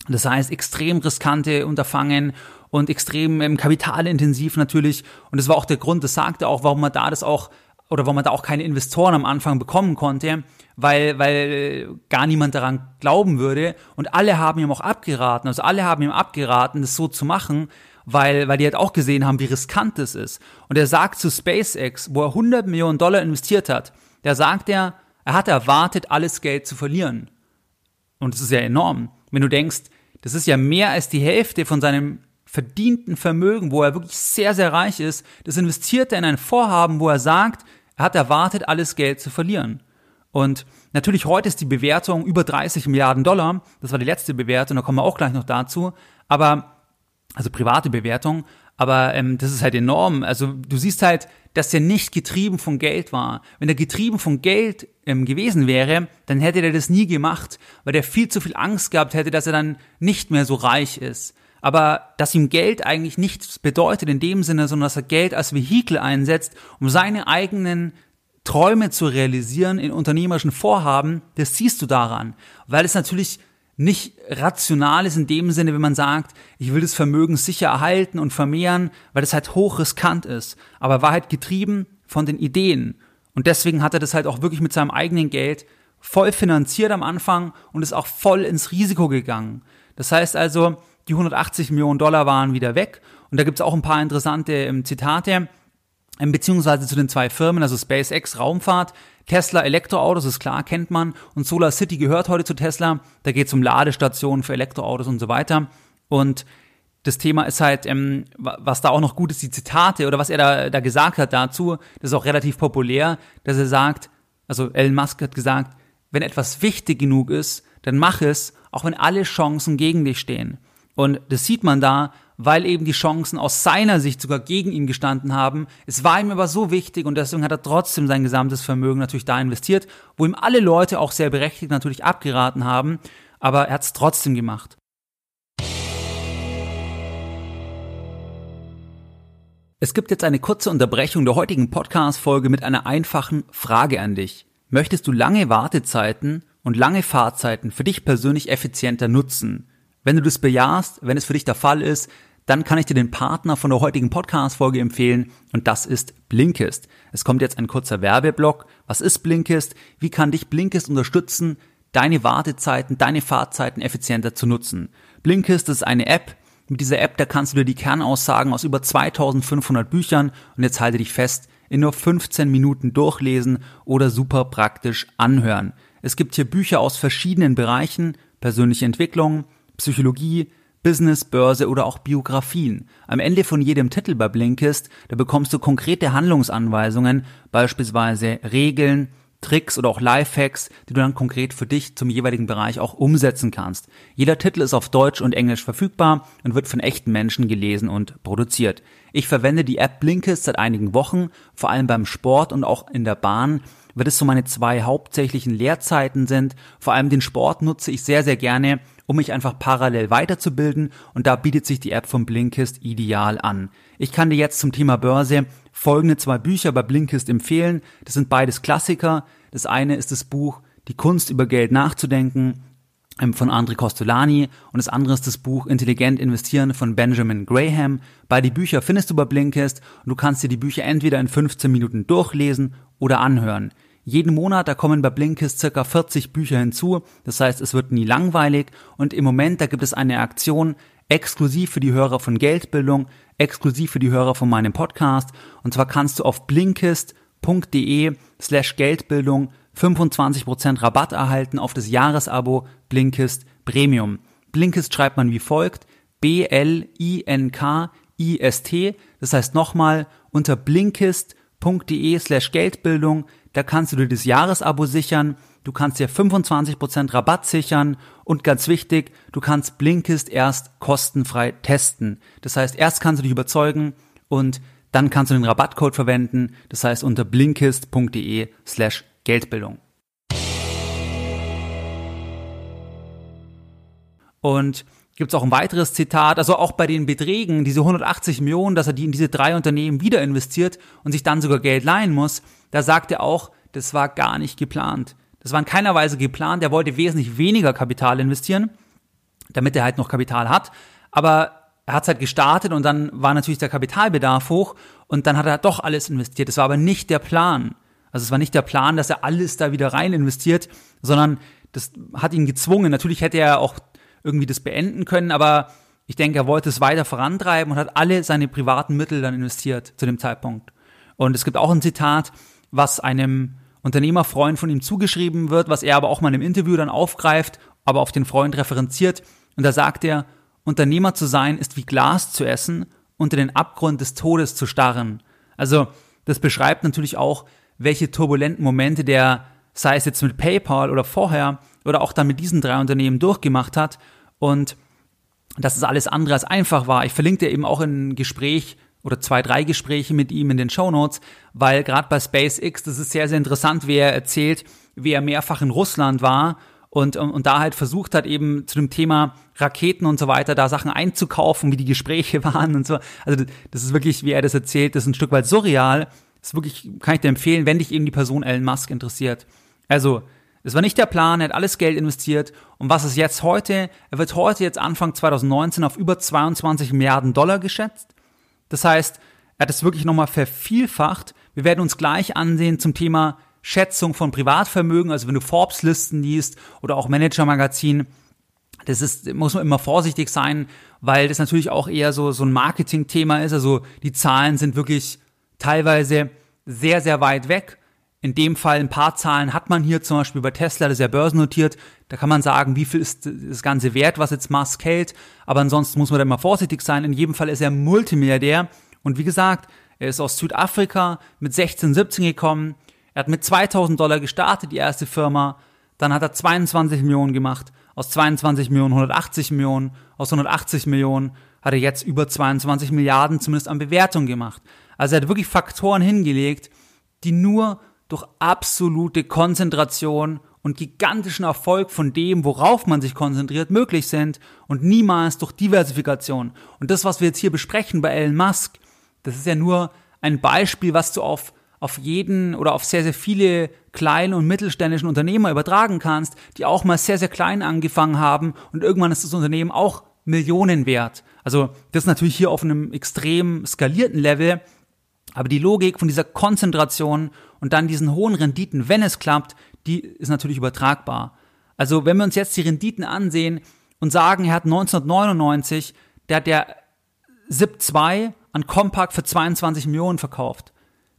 Das heißt, extrem riskante Unterfangen und extrem ähm, kapitalintensiv natürlich. Und das war auch der Grund, das sagte auch, warum man da das auch oder warum man da auch keine Investoren am Anfang bekommen konnte, weil, weil gar niemand daran glauben würde. Und alle haben ihm auch abgeraten, also alle haben ihm abgeraten, das so zu machen, weil, weil die halt auch gesehen haben, wie riskant das ist. Und er sagt zu SpaceX, wo er 100 Millionen Dollar investiert hat, da sagt er, er hat erwartet, alles Geld zu verlieren. Und das ist ja enorm. Wenn du denkst, das ist ja mehr als die Hälfte von seinem verdienten Vermögen, wo er wirklich sehr, sehr reich ist, das investiert er in ein Vorhaben, wo er sagt, er hat erwartet, alles Geld zu verlieren. Und natürlich heute ist die Bewertung über 30 Milliarden Dollar. Das war die letzte Bewertung, da kommen wir auch gleich noch dazu. Aber, also private Bewertung. Aber ähm, das ist halt enorm. Also du siehst halt, dass er nicht getrieben von Geld war. Wenn er getrieben von Geld ähm, gewesen wäre, dann hätte er das nie gemacht, weil er viel zu viel Angst gehabt hätte, dass er dann nicht mehr so reich ist. Aber dass ihm Geld eigentlich nichts bedeutet in dem Sinne, sondern dass er Geld als Vehikel einsetzt, um seine eigenen Träume zu realisieren in unternehmerischen Vorhaben, das siehst du daran. Weil es natürlich nicht rational ist in dem Sinne, wenn man sagt, ich will das Vermögen sicher erhalten und vermehren, weil das halt hochriskant ist. Aber er war halt getrieben von den Ideen. Und deswegen hat er das halt auch wirklich mit seinem eigenen Geld voll finanziert am Anfang und ist auch voll ins Risiko gegangen. Das heißt also, die 180 Millionen Dollar waren wieder weg und da gibt es auch ein paar interessante ähm, Zitate beziehungsweise zu den zwei Firmen, also SpaceX Raumfahrt, Tesla Elektroautos, ist klar, kennt man, und Solar City gehört heute zu Tesla. Da geht es um Ladestationen für Elektroautos und so weiter. Und das Thema ist halt, ähm, was da auch noch gut ist, die Zitate oder was er da, da gesagt hat dazu, das ist auch relativ populär, dass er sagt, also Elon Musk hat gesagt, wenn etwas wichtig genug ist, dann mach es, auch wenn alle Chancen gegen dich stehen. Und das sieht man da, weil eben die Chancen aus seiner Sicht sogar gegen ihn gestanden haben. Es war ihm aber so wichtig und deswegen hat er trotzdem sein gesamtes Vermögen natürlich da investiert, wo ihm alle Leute auch sehr berechtigt natürlich abgeraten haben, aber er hat es trotzdem gemacht. Es gibt jetzt eine kurze Unterbrechung der heutigen Podcast-Folge mit einer einfachen Frage an dich. Möchtest du lange Wartezeiten und lange Fahrzeiten für dich persönlich effizienter nutzen? Wenn du das bejahst, wenn es für dich der Fall ist, dann kann ich dir den Partner von der heutigen Podcast-Folge empfehlen und das ist Blinkist. Es kommt jetzt ein kurzer Werbeblock. Was ist Blinkist? Wie kann dich Blinkist unterstützen, deine Wartezeiten, deine Fahrzeiten effizienter zu nutzen? Blinkist ist eine App. Mit dieser App, da kannst du dir die Kernaussagen aus über 2500 Büchern und jetzt halte dich fest, in nur 15 Minuten durchlesen oder super praktisch anhören. Es gibt hier Bücher aus verschiedenen Bereichen, persönliche Entwicklung, Psychologie, Business, Börse oder auch Biografien. Am Ende von jedem Titel bei Blinkist, da bekommst du konkrete Handlungsanweisungen, beispielsweise Regeln, Tricks oder auch Lifehacks, die du dann konkret für dich zum jeweiligen Bereich auch umsetzen kannst. Jeder Titel ist auf Deutsch und Englisch verfügbar und wird von echten Menschen gelesen und produziert. Ich verwende die App Blinkist seit einigen Wochen, vor allem beim Sport und auch in der Bahn, weil es so meine zwei hauptsächlichen Lehrzeiten sind. Vor allem den Sport nutze ich sehr, sehr gerne, um mich einfach parallel weiterzubilden und da bietet sich die App von Blinkist ideal an. Ich kann dir jetzt zum Thema Börse folgende zwei Bücher bei Blinkist empfehlen. Das sind beides Klassiker. Das eine ist das Buch Die Kunst über Geld nachzudenken ähm, von André Costolani und das andere ist das Buch Intelligent investieren von Benjamin Graham. Beide Bücher findest du bei Blinkist und du kannst dir die Bücher entweder in 15 Minuten durchlesen oder anhören. Jeden Monat, da kommen bei Blinkist circa 40 Bücher hinzu. Das heißt, es wird nie langweilig. Und im Moment, da gibt es eine Aktion exklusiv für die Hörer von Geldbildung, exklusiv für die Hörer von meinem Podcast. Und zwar kannst du auf blinkist.de slash Geldbildung 25% Rabatt erhalten auf das Jahresabo Blinkist Premium. Blinkist schreibt man wie folgt. B-L-I-N-K-I-S-T. Das heißt nochmal unter blinkist.de slash Geldbildung da kannst du dir das Jahresabo sichern, du kannst dir 25% Rabatt sichern und ganz wichtig, du kannst Blinkist erst kostenfrei testen. Das heißt, erst kannst du dich überzeugen und dann kannst du den Rabattcode verwenden, das heißt unter blinkist.de slash Geldbildung. Und gibt es auch ein weiteres Zitat, also auch bei den Beträgen, diese 180 Millionen, dass er die in diese drei Unternehmen wieder investiert und sich dann sogar Geld leihen muss, da sagt er auch, das war gar nicht geplant. Das war in keiner Weise geplant, er wollte wesentlich weniger Kapital investieren, damit er halt noch Kapital hat, aber er hat halt gestartet und dann war natürlich der Kapitalbedarf hoch und dann hat er doch alles investiert. Das war aber nicht der Plan. Also es war nicht der Plan, dass er alles da wieder rein investiert, sondern das hat ihn gezwungen. Natürlich hätte er auch irgendwie das beenden können, aber ich denke, er wollte es weiter vorantreiben und hat alle seine privaten Mittel dann investiert zu dem Zeitpunkt. Und es gibt auch ein Zitat, was einem Unternehmerfreund von ihm zugeschrieben wird, was er aber auch mal in einem Interview dann aufgreift, aber auf den Freund referenziert. Und da sagt er, Unternehmer zu sein ist wie Glas zu essen, unter den Abgrund des Todes zu starren. Also das beschreibt natürlich auch, welche turbulenten Momente der, sei es jetzt mit PayPal oder vorher, oder auch dann mit diesen drei Unternehmen durchgemacht hat und dass es alles andere als einfach war. Ich verlinke dir eben auch ein Gespräch oder zwei, drei Gespräche mit ihm in den Show Notes, weil gerade bei SpaceX, das ist sehr, sehr interessant, wie er erzählt, wie er mehrfach in Russland war und, und da halt versucht hat, eben zu dem Thema Raketen und so weiter, da Sachen einzukaufen, wie die Gespräche waren und so. Also das ist wirklich, wie er das erzählt, das ist ein Stück weit surreal. Das ist wirklich, kann ich dir empfehlen, wenn dich eben die Person Elon Musk interessiert. Also, es war nicht der Plan, er hat alles Geld investiert. Und was ist jetzt heute? Er wird heute jetzt Anfang 2019 auf über 22 Milliarden Dollar geschätzt. Das heißt, er hat es wirklich nochmal vervielfacht. Wir werden uns gleich ansehen zum Thema Schätzung von Privatvermögen, also wenn du Forbes-Listen liest oder auch Manager-Magazin, das ist, muss man immer vorsichtig sein, weil das natürlich auch eher so, so ein Marketing-Thema ist. Also die Zahlen sind wirklich teilweise sehr, sehr weit weg. In dem Fall ein paar Zahlen hat man hier zum Beispiel bei Tesla, das ist ja börsennotiert. Da kann man sagen, wie viel ist das Ganze wert, was jetzt Musk hält. Aber ansonsten muss man da immer vorsichtig sein. In jedem Fall ist er Multimilliardär. Und wie gesagt, er ist aus Südafrika mit 16, 17 gekommen. Er hat mit 2000 Dollar gestartet, die erste Firma. Dann hat er 22 Millionen gemacht. Aus 22 Millionen 180 Millionen. Aus 180 Millionen hat er jetzt über 22 Milliarden zumindest an Bewertung gemacht. Also er hat wirklich Faktoren hingelegt, die nur durch absolute Konzentration und gigantischen Erfolg von dem, worauf man sich konzentriert, möglich sind und niemals durch Diversifikation. Und das, was wir jetzt hier besprechen bei Elon Musk, das ist ja nur ein Beispiel, was du auf, auf jeden oder auf sehr, sehr viele kleinen und mittelständischen Unternehmer übertragen kannst, die auch mal sehr, sehr klein angefangen haben und irgendwann ist das Unternehmen auch Millionen wert. Also das ist natürlich hier auf einem extrem skalierten Level, aber die Logik von dieser Konzentration und dann diesen hohen Renditen, wenn es klappt, die ist natürlich übertragbar. Also wenn wir uns jetzt die Renditen ansehen und sagen, er hat 1999, der hat der SIP 2 an Compaq für 22 Millionen verkauft.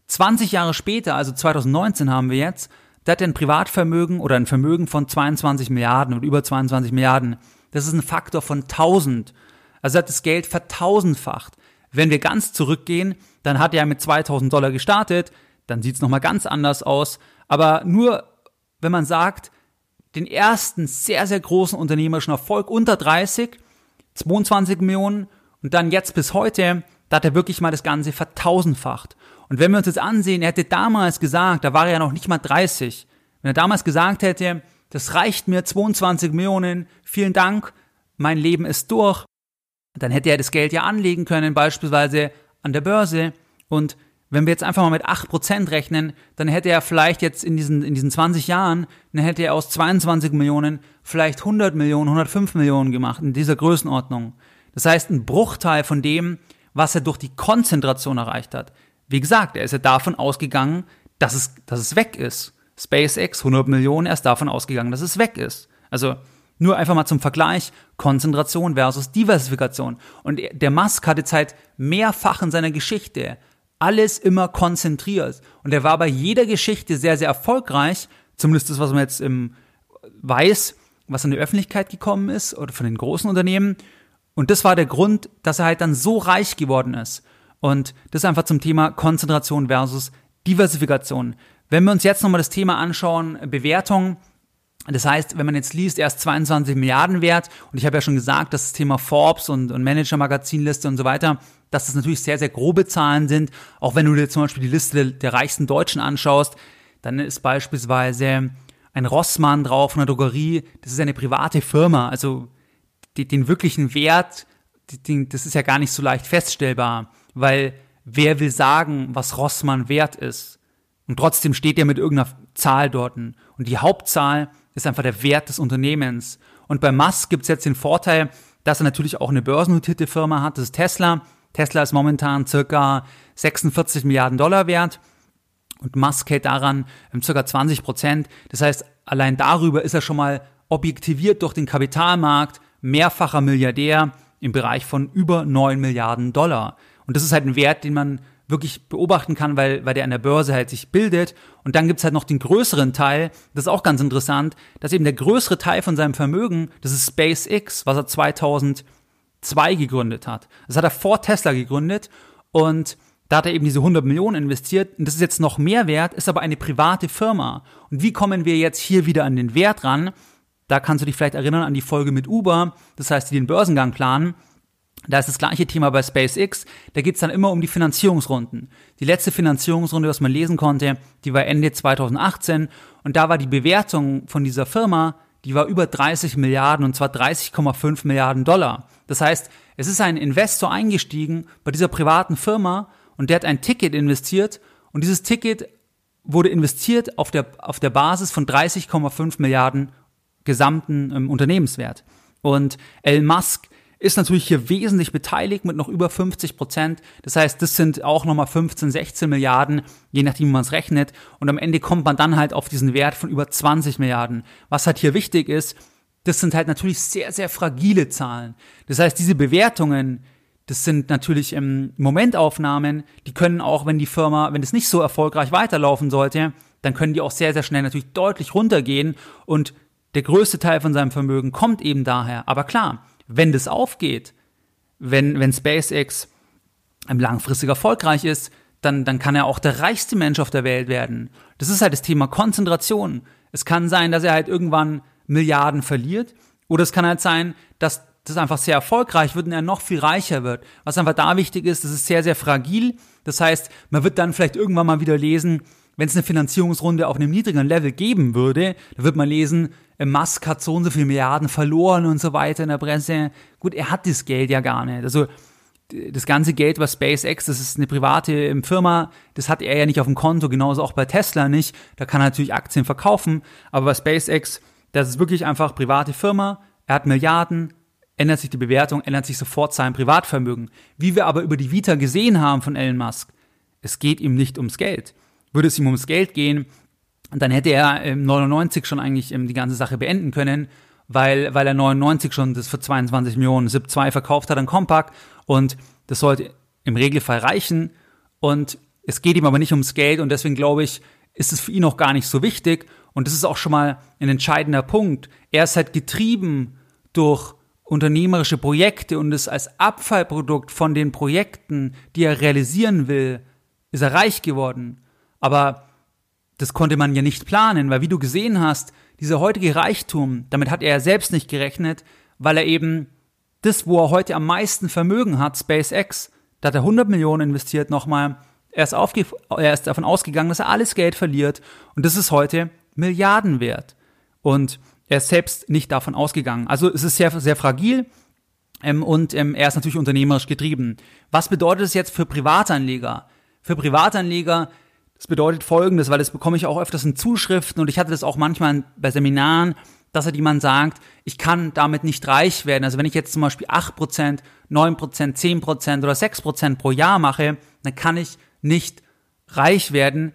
20 Jahre später, also 2019 haben wir jetzt, der hat ein Privatvermögen oder ein Vermögen von 22 Milliarden oder über 22 Milliarden. Das ist ein Faktor von 1000. Also hat das Geld vertausendfacht. Wenn wir ganz zurückgehen, dann hat er mit 2000 Dollar gestartet, dann sieht es nochmal ganz anders aus. Aber nur, wenn man sagt, den ersten sehr, sehr großen unternehmerischen Erfolg unter 30, 22 Millionen und dann jetzt bis heute, da hat er wirklich mal das Ganze vertausendfacht. Und wenn wir uns jetzt ansehen, er hätte damals gesagt, da war er ja noch nicht mal 30, wenn er damals gesagt hätte, das reicht mir, 22 Millionen, vielen Dank, mein Leben ist durch, dann hätte er das Geld ja anlegen können, beispielsweise an der Börse. Und wenn wir jetzt einfach mal mit 8% rechnen, dann hätte er vielleicht jetzt in diesen, in diesen 20 Jahren, dann hätte er aus 22 Millionen vielleicht 100 Millionen, 105 Millionen gemacht, in dieser Größenordnung. Das heißt, ein Bruchteil von dem, was er durch die Konzentration erreicht hat. Wie gesagt, er ist ja davon ausgegangen, dass es, dass es weg ist. SpaceX, 100 Millionen, er ist davon ausgegangen, dass es weg ist. Also, nur einfach mal zum Vergleich, Konzentration versus Diversifikation. Und der Musk hatte Zeit mehrfach in seiner Geschichte alles immer konzentriert. Und er war bei jeder Geschichte sehr, sehr erfolgreich, zumindest das, was man jetzt im weiß, was an die Öffentlichkeit gekommen ist oder von den großen Unternehmen. Und das war der Grund, dass er halt dann so reich geworden ist. Und das einfach zum Thema Konzentration versus Diversifikation. Wenn wir uns jetzt nochmal das Thema anschauen, Bewertung, das heißt, wenn man jetzt liest, erst 22 Milliarden wert, und ich habe ja schon gesagt, dass das Thema Forbes und, und Manager-Magazinliste und so weiter, dass das natürlich sehr, sehr grobe Zahlen sind. Auch wenn du dir zum Beispiel die Liste der reichsten Deutschen anschaust, dann ist beispielsweise ein Rossmann drauf von der Drogerie, das ist eine private Firma, also die, den wirklichen Wert, die, das ist ja gar nicht so leicht feststellbar, weil wer will sagen, was Rossmann wert ist? Und trotzdem steht er mit irgendeiner Zahl dort. Und die Hauptzahl ist einfach der Wert des Unternehmens. Und bei Musk gibt es jetzt den Vorteil, dass er natürlich auch eine börsennotierte Firma hat, das ist Tesla. Tesla ist momentan circa 46 Milliarden Dollar wert und Musk hält daran circa 20 Prozent. Das heißt, allein darüber ist er schon mal objektiviert durch den Kapitalmarkt mehrfacher Milliardär im Bereich von über 9 Milliarden Dollar. Und das ist halt ein Wert, den man wirklich beobachten kann, weil, weil der an der Börse halt sich bildet. Und dann gibt's halt noch den größeren Teil, das ist auch ganz interessant, dass eben der größere Teil von seinem Vermögen, das ist SpaceX, was er 2002 gegründet hat. Das hat er vor Tesla gegründet und da hat er eben diese 100 Millionen investiert und das ist jetzt noch mehr wert, ist aber eine private Firma. Und wie kommen wir jetzt hier wieder an den Wert ran? Da kannst du dich vielleicht erinnern an die Folge mit Uber, das heißt, die den Börsengang planen. Da ist das gleiche Thema bei SpaceX. Da geht's dann immer um die Finanzierungsrunden. Die letzte Finanzierungsrunde, was man lesen konnte, die war Ende 2018 und da war die Bewertung von dieser Firma, die war über 30 Milliarden und zwar 30,5 Milliarden Dollar. Das heißt, es ist ein Investor eingestiegen bei dieser privaten Firma und der hat ein Ticket investiert und dieses Ticket wurde investiert auf der, auf der Basis von 30,5 Milliarden gesamten ähm, Unternehmenswert. Und Elon Musk ist natürlich hier wesentlich beteiligt mit noch über 50 Prozent. Das heißt, das sind auch nochmal 15, 16 Milliarden, je nachdem, wie man es rechnet. Und am Ende kommt man dann halt auf diesen Wert von über 20 Milliarden. Was halt hier wichtig ist, das sind halt natürlich sehr, sehr fragile Zahlen. Das heißt, diese Bewertungen, das sind natürlich ähm, Momentaufnahmen, die können auch, wenn die Firma, wenn es nicht so erfolgreich weiterlaufen sollte, dann können die auch sehr, sehr schnell natürlich deutlich runtergehen und der größte Teil von seinem Vermögen kommt eben daher. Aber klar, wenn das aufgeht, wenn, wenn SpaceX langfristig erfolgreich ist, dann, dann kann er auch der reichste Mensch auf der Welt werden. Das ist halt das Thema Konzentration. Es kann sein, dass er halt irgendwann Milliarden verliert, oder es kann halt sein, dass das einfach sehr erfolgreich wird und er noch viel reicher wird. Was einfach da wichtig ist, das ist sehr, sehr fragil. Das heißt, man wird dann vielleicht irgendwann mal wieder lesen, wenn es eine Finanzierungsrunde auf einem niedrigeren Level geben würde, da wird man lesen, Musk hat so und so viele Milliarden verloren und so weiter in der Presse. Gut, er hat das Geld ja gar nicht. Also das ganze Geld was SpaceX, das ist eine private Firma, das hat er ja nicht auf dem Konto, genauso auch bei Tesla nicht. Da kann er natürlich Aktien verkaufen, aber bei SpaceX, das ist wirklich einfach private Firma. Er hat Milliarden, ändert sich die Bewertung, ändert sich sofort sein Privatvermögen. Wie wir aber über die Vita gesehen haben von Elon Musk, es geht ihm nicht ums Geld. Würde es ihm ums Geld gehen, dann hätte er im 99 schon eigentlich ähm, die ganze Sache beenden können, weil, weil er 99 schon das für 22 Millionen SIP 2 verkauft hat an Compaq. Und das sollte im Regelfall reichen. Und es geht ihm aber nicht ums Geld. Und deswegen glaube ich, ist es für ihn auch gar nicht so wichtig. Und das ist auch schon mal ein entscheidender Punkt. Er ist halt getrieben durch unternehmerische Projekte. Und ist als Abfallprodukt von den Projekten, die er realisieren will, ist er reich geworden. Aber das konnte man ja nicht planen, weil wie du gesehen hast, dieser heutige Reichtum, damit hat er ja selbst nicht gerechnet, weil er eben das, wo er heute am meisten Vermögen hat, SpaceX, da hat er 100 Millionen investiert nochmal, er ist, er ist davon ausgegangen, dass er alles Geld verliert und das ist heute Milliarden wert. Und er ist selbst nicht davon ausgegangen. Also es ist sehr, sehr fragil ähm, und ähm, er ist natürlich unternehmerisch getrieben. Was bedeutet es jetzt für Privatanleger? Für Privatanleger das bedeutet folgendes, weil das bekomme ich auch öfters in Zuschriften und ich hatte das auch manchmal bei Seminaren, dass halt jemand sagt, ich kann damit nicht reich werden. Also wenn ich jetzt zum Beispiel 8%, 9%, 10% oder 6% pro Jahr mache, dann kann ich nicht reich werden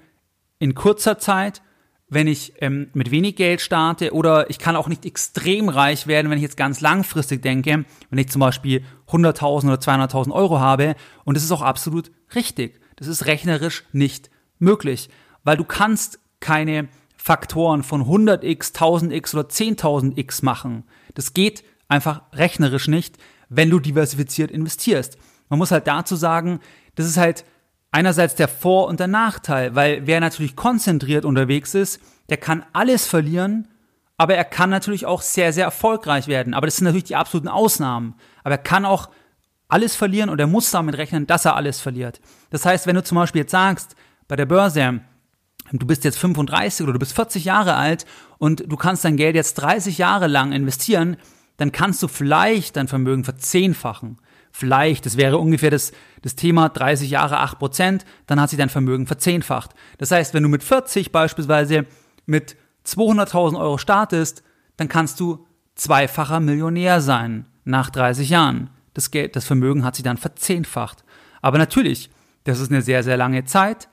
in kurzer Zeit, wenn ich ähm, mit wenig Geld starte oder ich kann auch nicht extrem reich werden, wenn ich jetzt ganz langfristig denke, wenn ich zum Beispiel 100.000 oder 200.000 Euro habe und das ist auch absolut richtig. Das ist rechnerisch nicht möglich, weil du kannst keine Faktoren von 100x, 1000x oder 10.000x machen. Das geht einfach rechnerisch nicht, wenn du diversifiziert investierst. Man muss halt dazu sagen, das ist halt einerseits der Vor- und der Nachteil, weil wer natürlich konzentriert unterwegs ist, der kann alles verlieren, aber er kann natürlich auch sehr, sehr erfolgreich werden. Aber das sind natürlich die absoluten Ausnahmen. Aber er kann auch alles verlieren und er muss damit rechnen, dass er alles verliert. Das heißt, wenn du zum Beispiel jetzt sagst, bei der Börse, du bist jetzt 35 oder du bist 40 Jahre alt und du kannst dein Geld jetzt 30 Jahre lang investieren, dann kannst du vielleicht dein Vermögen verzehnfachen. Vielleicht, das wäre ungefähr das, das Thema 30 Jahre 8 Prozent, dann hat sich dein Vermögen verzehnfacht. Das heißt, wenn du mit 40 beispielsweise mit 200.000 Euro startest, dann kannst du zweifacher Millionär sein nach 30 Jahren. Das Geld, das Vermögen hat sich dann verzehnfacht. Aber natürlich, das ist eine sehr, sehr lange Zeit.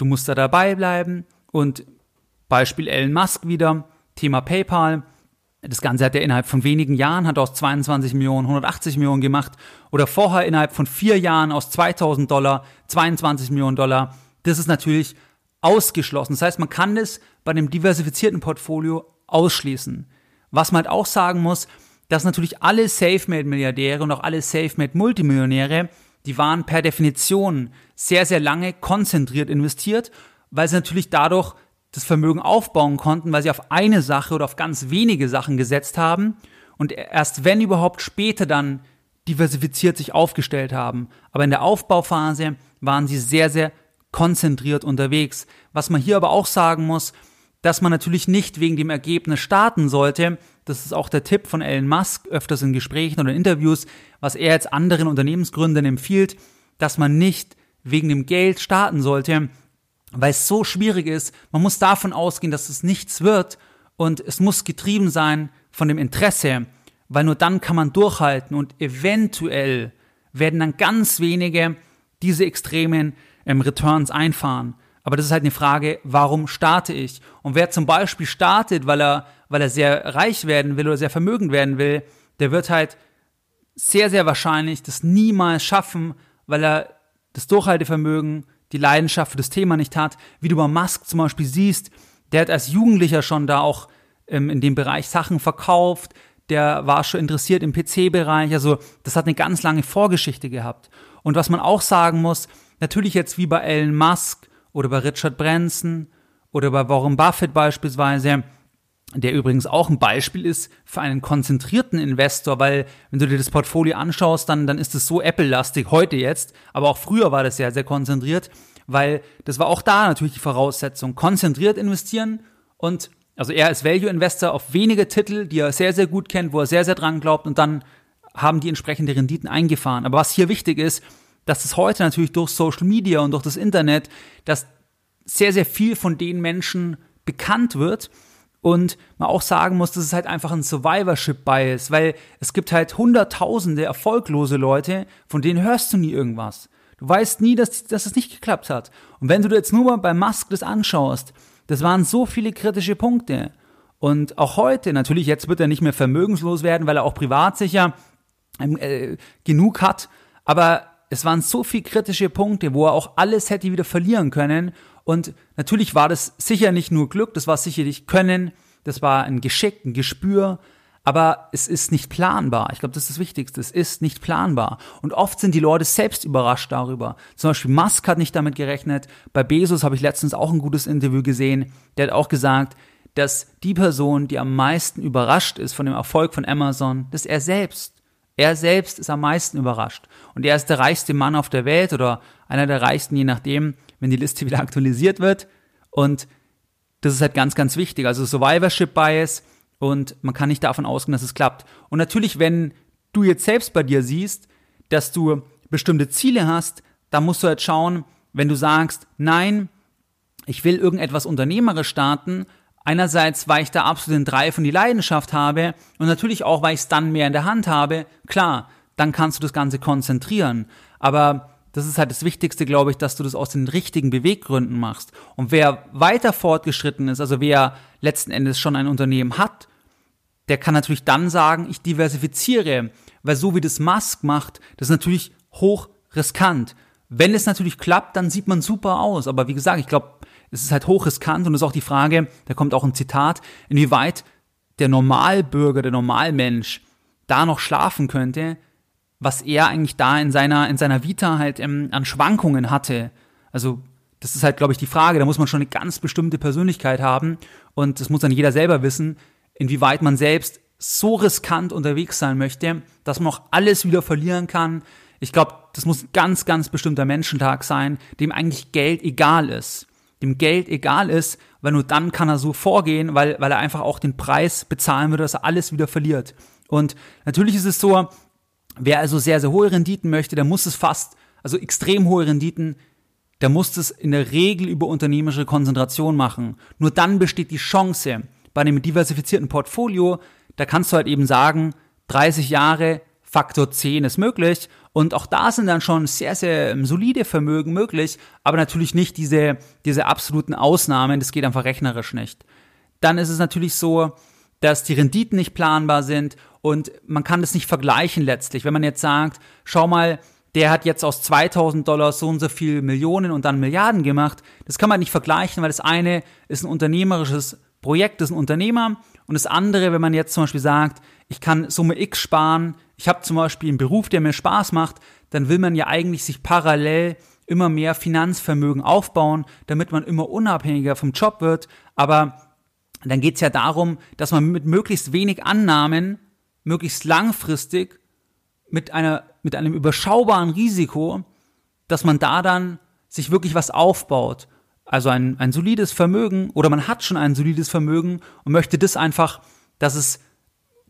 Du musst da dabei bleiben. Und Beispiel Elon Musk wieder, Thema PayPal. Das Ganze hat er innerhalb von wenigen Jahren, hat aus 22 Millionen 180 Millionen gemacht. Oder vorher innerhalb von vier Jahren aus 2000 Dollar 22 Millionen Dollar. Das ist natürlich ausgeschlossen. Das heißt, man kann das bei einem diversifizierten Portfolio ausschließen. Was man halt auch sagen muss, dass natürlich alle Safe-Made-Milliardäre und auch alle Safe-Made-Multimillionäre die waren per Definition sehr, sehr lange konzentriert investiert, weil sie natürlich dadurch das Vermögen aufbauen konnten, weil sie auf eine Sache oder auf ganz wenige Sachen gesetzt haben und erst wenn überhaupt später dann diversifiziert sich aufgestellt haben. Aber in der Aufbauphase waren sie sehr, sehr konzentriert unterwegs. Was man hier aber auch sagen muss, dass man natürlich nicht wegen dem Ergebnis starten sollte, das ist auch der Tipp von Elon Musk öfters in Gesprächen oder in Interviews, was er jetzt anderen Unternehmensgründern empfiehlt, dass man nicht wegen dem Geld starten sollte, weil es so schwierig ist. Man muss davon ausgehen, dass es nichts wird und es muss getrieben sein von dem Interesse, weil nur dann kann man durchhalten und eventuell werden dann ganz wenige diese extremen ähm, Returns einfahren. Aber das ist halt eine Frage, warum starte ich? Und wer zum Beispiel startet, weil er, weil er sehr reich werden will oder sehr vermögend werden will, der wird halt sehr, sehr wahrscheinlich das niemals schaffen, weil er das Durchhaltevermögen, die Leidenschaft für das Thema nicht hat. Wie du bei Musk zum Beispiel siehst, der hat als Jugendlicher schon da auch ähm, in dem Bereich Sachen verkauft, der war schon interessiert im PC-Bereich, also das hat eine ganz lange Vorgeschichte gehabt. Und was man auch sagen muss, natürlich jetzt wie bei Elon Musk oder bei Richard Branson oder bei Warren Buffett beispielsweise, der übrigens auch ein Beispiel ist für einen konzentrierten Investor, weil wenn du dir das Portfolio anschaust, dann, dann ist es so Apple-lastig heute jetzt, aber auch früher war das sehr, sehr konzentriert, weil das war auch da natürlich die Voraussetzung. Konzentriert investieren und also er als Value Investor auf wenige Titel, die er sehr, sehr gut kennt, wo er sehr, sehr dran glaubt und dann haben die entsprechende Renditen eingefahren. Aber was hier wichtig ist, dass es heute natürlich durch Social Media und durch das Internet, dass sehr, sehr viel von den Menschen bekannt wird und man auch sagen muss, das ist halt einfach ein Survivorship-Bias, weil es gibt halt hunderttausende erfolglose Leute, von denen hörst du nie irgendwas. Du weißt nie, dass, dass es nicht geklappt hat. Und wenn du dir jetzt nur mal bei Musk das anschaust, das waren so viele kritische Punkte. Und auch heute, natürlich, jetzt wird er nicht mehr vermögenslos werden, weil er auch privat sicher ähm, äh, genug hat. Aber es waren so viele kritische Punkte, wo er auch alles hätte wieder verlieren können. Und natürlich war das sicher nicht nur Glück, das war sicherlich Können, das war ein Geschick, ein Gespür, aber es ist nicht planbar. Ich glaube, das ist das Wichtigste. Es ist nicht planbar. Und oft sind die Leute selbst überrascht darüber. Zum Beispiel Musk hat nicht damit gerechnet. Bei Bezos habe ich letztens auch ein gutes Interview gesehen. Der hat auch gesagt, dass die Person, die am meisten überrascht ist von dem Erfolg von Amazon, das ist er selbst. Er selbst ist am meisten überrascht. Und er ist der reichste Mann auf der Welt oder einer der reichsten, je nachdem, wenn die Liste wieder aktualisiert wird. Und das ist halt ganz, ganz wichtig. Also Survivorship Bias und man kann nicht davon ausgehen, dass es klappt. Und natürlich, wenn du jetzt selbst bei dir siehst, dass du bestimmte Ziele hast, dann musst du halt schauen, wenn du sagst, nein, ich will irgendetwas unternehmerisch starten, einerseits, weil ich da absolut den Drive und die Leidenschaft habe und natürlich auch, weil ich es dann mehr in der Hand habe, klar, dann kannst du das Ganze konzentrieren. Aber das ist halt das Wichtigste, glaube ich, dass du das aus den richtigen Beweggründen machst. Und wer weiter fortgeschritten ist, also wer letzten Endes schon ein Unternehmen hat, der kann natürlich dann sagen, ich diversifiziere, weil so wie das Musk macht, das ist natürlich hoch riskant. Wenn es natürlich klappt, dann sieht man super aus. Aber wie gesagt, ich glaube, es ist halt hoch riskant und es ist auch die Frage, da kommt auch ein Zitat, inwieweit der Normalbürger, der Normalmensch da noch schlafen könnte, was er eigentlich da in seiner, in seiner Vita halt ähm, an Schwankungen hatte. Also, das ist halt, glaube ich, die Frage. Da muss man schon eine ganz bestimmte Persönlichkeit haben und das muss dann jeder selber wissen, inwieweit man selbst so riskant unterwegs sein möchte, dass man auch alles wieder verlieren kann. Ich glaube, das muss ein ganz, ganz bestimmter Menschentag sein, dem eigentlich Geld egal ist. Dem Geld egal ist, weil nur dann kann er so vorgehen, weil, weil er einfach auch den Preis bezahlen würde, dass er alles wieder verliert. Und natürlich ist es so, wer also sehr, sehr hohe Renditen möchte, der muss es fast, also extrem hohe Renditen, der muss es in der Regel über unternehmerische Konzentration machen. Nur dann besteht die Chance, bei einem diversifizierten Portfolio, da kannst du halt eben sagen, 30 Jahre, Faktor 10 ist möglich. Und auch da sind dann schon sehr, sehr ähm, solide Vermögen möglich, aber natürlich nicht diese, diese absoluten Ausnahmen, das geht einfach rechnerisch nicht. Dann ist es natürlich so, dass die Renditen nicht planbar sind und man kann das nicht vergleichen letztlich. Wenn man jetzt sagt, schau mal, der hat jetzt aus 2000 Dollar so und so viel Millionen und dann Milliarden gemacht, das kann man nicht vergleichen, weil das eine ist ein unternehmerisches Projekt ist ein Unternehmer und das andere, wenn man jetzt zum Beispiel sagt, ich kann Summe X sparen, ich habe zum Beispiel einen Beruf, der mir Spaß macht, dann will man ja eigentlich sich parallel immer mehr Finanzvermögen aufbauen, damit man immer unabhängiger vom Job wird. Aber dann geht es ja darum, dass man mit möglichst wenig Annahmen, möglichst langfristig, mit, einer, mit einem überschaubaren Risiko, dass man da dann sich wirklich was aufbaut also ein, ein solides Vermögen oder man hat schon ein solides Vermögen und möchte das einfach, dass es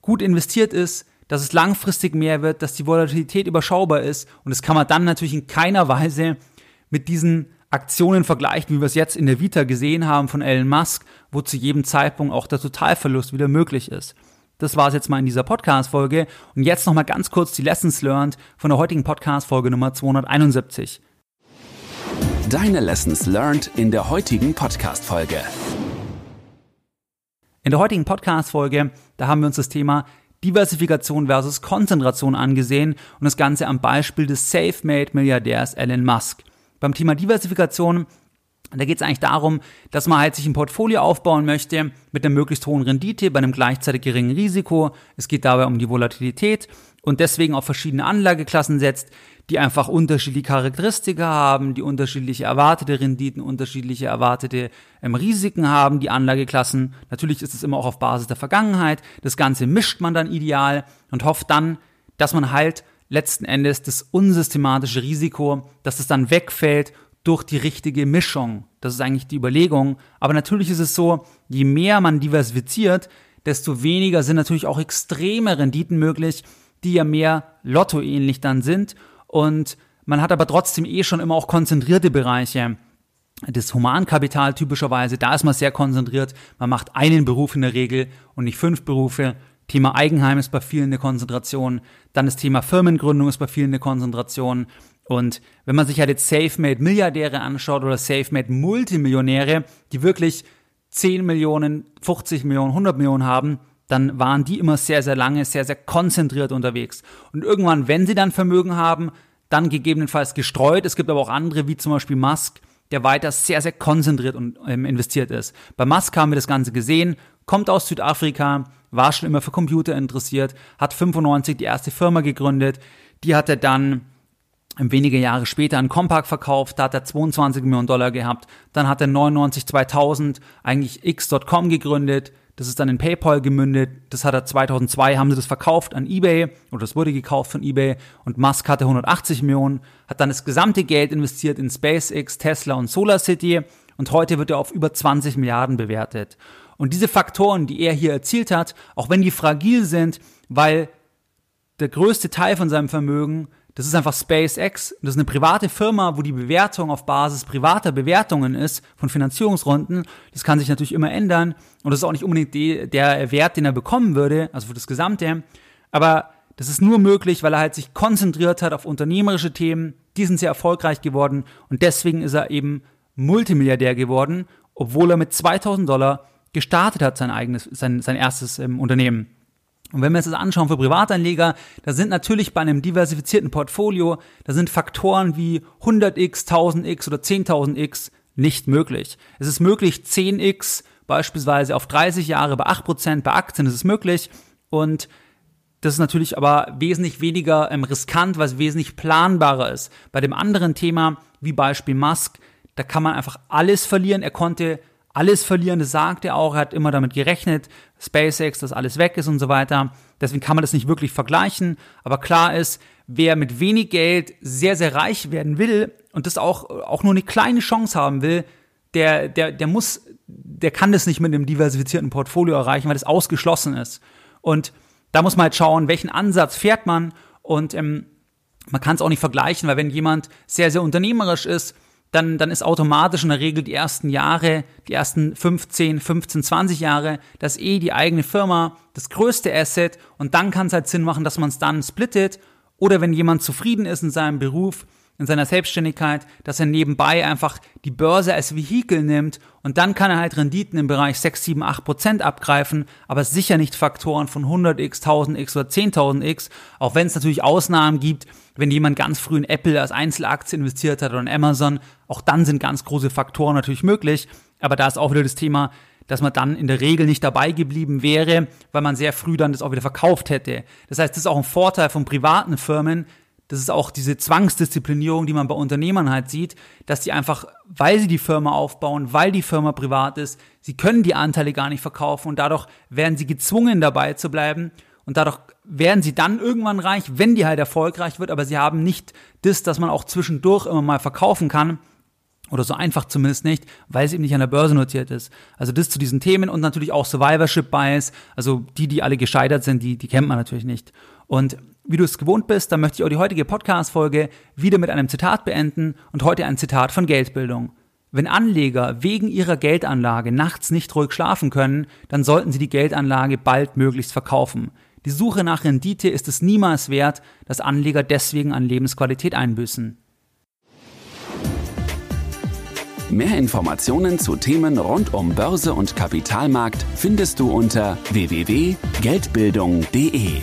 gut investiert ist, dass es langfristig mehr wird, dass die Volatilität überschaubar ist und das kann man dann natürlich in keiner Weise mit diesen Aktionen vergleichen, wie wir es jetzt in der Vita gesehen haben von Elon Musk, wo zu jedem Zeitpunkt auch der Totalverlust wieder möglich ist. Das war es jetzt mal in dieser Podcast-Folge. Und jetzt nochmal ganz kurz die Lessons learned von der heutigen Podcast-Folge Nummer 271. Deine Lessons learned in der heutigen Podcast-Folge. In der heutigen Podcast-Folge, da haben wir uns das Thema Diversifikation versus Konzentration angesehen und das Ganze am Beispiel des Safe-Made-Milliardärs Elon Musk. Beim Thema Diversifikation da geht es eigentlich darum, dass man halt sich ein Portfolio aufbauen möchte mit einer möglichst hohen Rendite bei einem gleichzeitig geringen Risiko. Es geht dabei um die Volatilität und deswegen auf verschiedene Anlageklassen setzt, die einfach unterschiedliche Charakteristika haben, die unterschiedliche erwartete Renditen, unterschiedliche erwartete ähm, Risiken haben, die Anlageklassen. Natürlich ist es immer auch auf Basis der Vergangenheit. Das Ganze mischt man dann ideal und hofft dann, dass man halt letzten Endes das unsystematische Risiko, dass es dann wegfällt durch die richtige Mischung. Das ist eigentlich die Überlegung. Aber natürlich ist es so, je mehr man diversifiziert, desto weniger sind natürlich auch extreme Renditen möglich, die ja mehr Lotto-ähnlich dann sind. Und man hat aber trotzdem eh schon immer auch konzentrierte Bereiche. Das Humankapital typischerweise, da ist man sehr konzentriert. Man macht einen Beruf in der Regel und nicht fünf Berufe. Thema Eigenheim ist bei vielen eine Konzentration. Dann das Thema Firmengründung ist bei vielen eine Konzentration. Und wenn man sich halt jetzt Safe-Made Milliardäre anschaut oder Safe-Made Multimillionäre, die wirklich 10 Millionen, 50 Millionen, 100 Millionen haben, dann waren die immer sehr, sehr lange, sehr, sehr konzentriert unterwegs. Und irgendwann, wenn sie dann Vermögen haben, dann gegebenenfalls gestreut. Es gibt aber auch andere, wie zum Beispiel Musk, der weiter sehr, sehr konzentriert und ähm, investiert ist. Bei Musk haben wir das Ganze gesehen, kommt aus Südafrika, war schon immer für Computer interessiert, hat 95 die erste Firma gegründet, die hat er dann wenige Jahre später an Compaq verkauft, da hat er 22 Millionen Dollar gehabt. Dann hat er 99 2000 eigentlich X.com gegründet. Das ist dann in PayPal gemündet. Das hat er 2002 haben sie das verkauft an eBay oder das wurde gekauft von eBay und Musk hatte 180 Millionen, hat dann das gesamte Geld investiert in SpaceX, Tesla und SolarCity und heute wird er auf über 20 Milliarden bewertet. Und diese Faktoren, die er hier erzielt hat, auch wenn die fragil sind, weil der größte Teil von seinem Vermögen das ist einfach SpaceX. Das ist eine private Firma, wo die Bewertung auf Basis privater Bewertungen ist von Finanzierungsrunden. Das kann sich natürlich immer ändern. Und das ist auch nicht unbedingt die, der Wert, den er bekommen würde, also für das Gesamte. Aber das ist nur möglich, weil er halt sich konzentriert hat auf unternehmerische Themen. Die sind sehr erfolgreich geworden. Und deswegen ist er eben Multimilliardär geworden, obwohl er mit 2000 Dollar gestartet hat, sein eigenes, sein, sein erstes ähm, Unternehmen. Und wenn wir uns das anschauen für Privatanleger, da sind natürlich bei einem diversifizierten Portfolio, da sind Faktoren wie 100x, 1000x oder 10.000x nicht möglich. Es ist möglich, 10x beispielsweise auf 30 Jahre bei 8%, bei Aktien ist es möglich und das ist natürlich aber wesentlich weniger ähm, riskant, weil es wesentlich planbarer ist. Bei dem anderen Thema, wie Beispiel Musk, da kann man einfach alles verlieren. Er konnte alles verlieren, das sagt er auch, er hat immer damit gerechnet, SpaceX, dass alles weg ist und so weiter. Deswegen kann man das nicht wirklich vergleichen. Aber klar ist, wer mit wenig Geld sehr, sehr reich werden will und das auch, auch nur eine kleine Chance haben will, der, der, der muss, der kann das nicht mit einem diversifizierten Portfolio erreichen, weil das ausgeschlossen ist. Und da muss man halt schauen, welchen Ansatz fährt man und ähm, man kann es auch nicht vergleichen, weil wenn jemand sehr, sehr unternehmerisch ist, dann, dann ist automatisch in der Regel die ersten Jahre, die ersten 15, 15, 20 Jahre, das eh die eigene Firma, das größte Asset und dann kann es halt Sinn machen, dass man es dann splittet oder wenn jemand zufrieden ist in seinem Beruf, in seiner Selbstständigkeit, dass er nebenbei einfach die Börse als Vehikel nimmt und dann kann er halt Renditen im Bereich 6, 7, 8 Prozent abgreifen, aber sicher nicht Faktoren von 100x, 1000x oder 10.000x, auch wenn es natürlich Ausnahmen gibt, wenn jemand ganz früh in Apple als Einzelaktie investiert hat oder in Amazon, auch dann sind ganz große Faktoren natürlich möglich, aber da ist auch wieder das Thema, dass man dann in der Regel nicht dabei geblieben wäre, weil man sehr früh dann das auch wieder verkauft hätte. Das heißt, das ist auch ein Vorteil von privaten Firmen, das ist auch diese Zwangsdisziplinierung, die man bei Unternehmern halt sieht, dass die einfach, weil sie die Firma aufbauen, weil die Firma privat ist, sie können die Anteile gar nicht verkaufen und dadurch werden sie gezwungen dabei zu bleiben und dadurch werden sie dann irgendwann reich, wenn die halt erfolgreich wird, aber sie haben nicht das, dass man auch zwischendurch immer mal verkaufen kann. Oder so einfach zumindest nicht, weil es eben nicht an der Börse notiert ist. Also das zu diesen Themen und natürlich auch Survivorship Bias. Also die, die alle gescheitert sind, die, die kennt man natürlich nicht. Und wie du es gewohnt bist, dann möchte ich auch die heutige Podcast-Folge wieder mit einem Zitat beenden und heute ein Zitat von Geldbildung. Wenn Anleger wegen ihrer Geldanlage nachts nicht ruhig schlafen können, dann sollten sie die Geldanlage baldmöglichst verkaufen. Die Suche nach Rendite ist es niemals wert, dass Anleger deswegen an Lebensqualität einbüßen. Mehr Informationen zu Themen rund um Börse und Kapitalmarkt findest du unter www.geldbildung.de.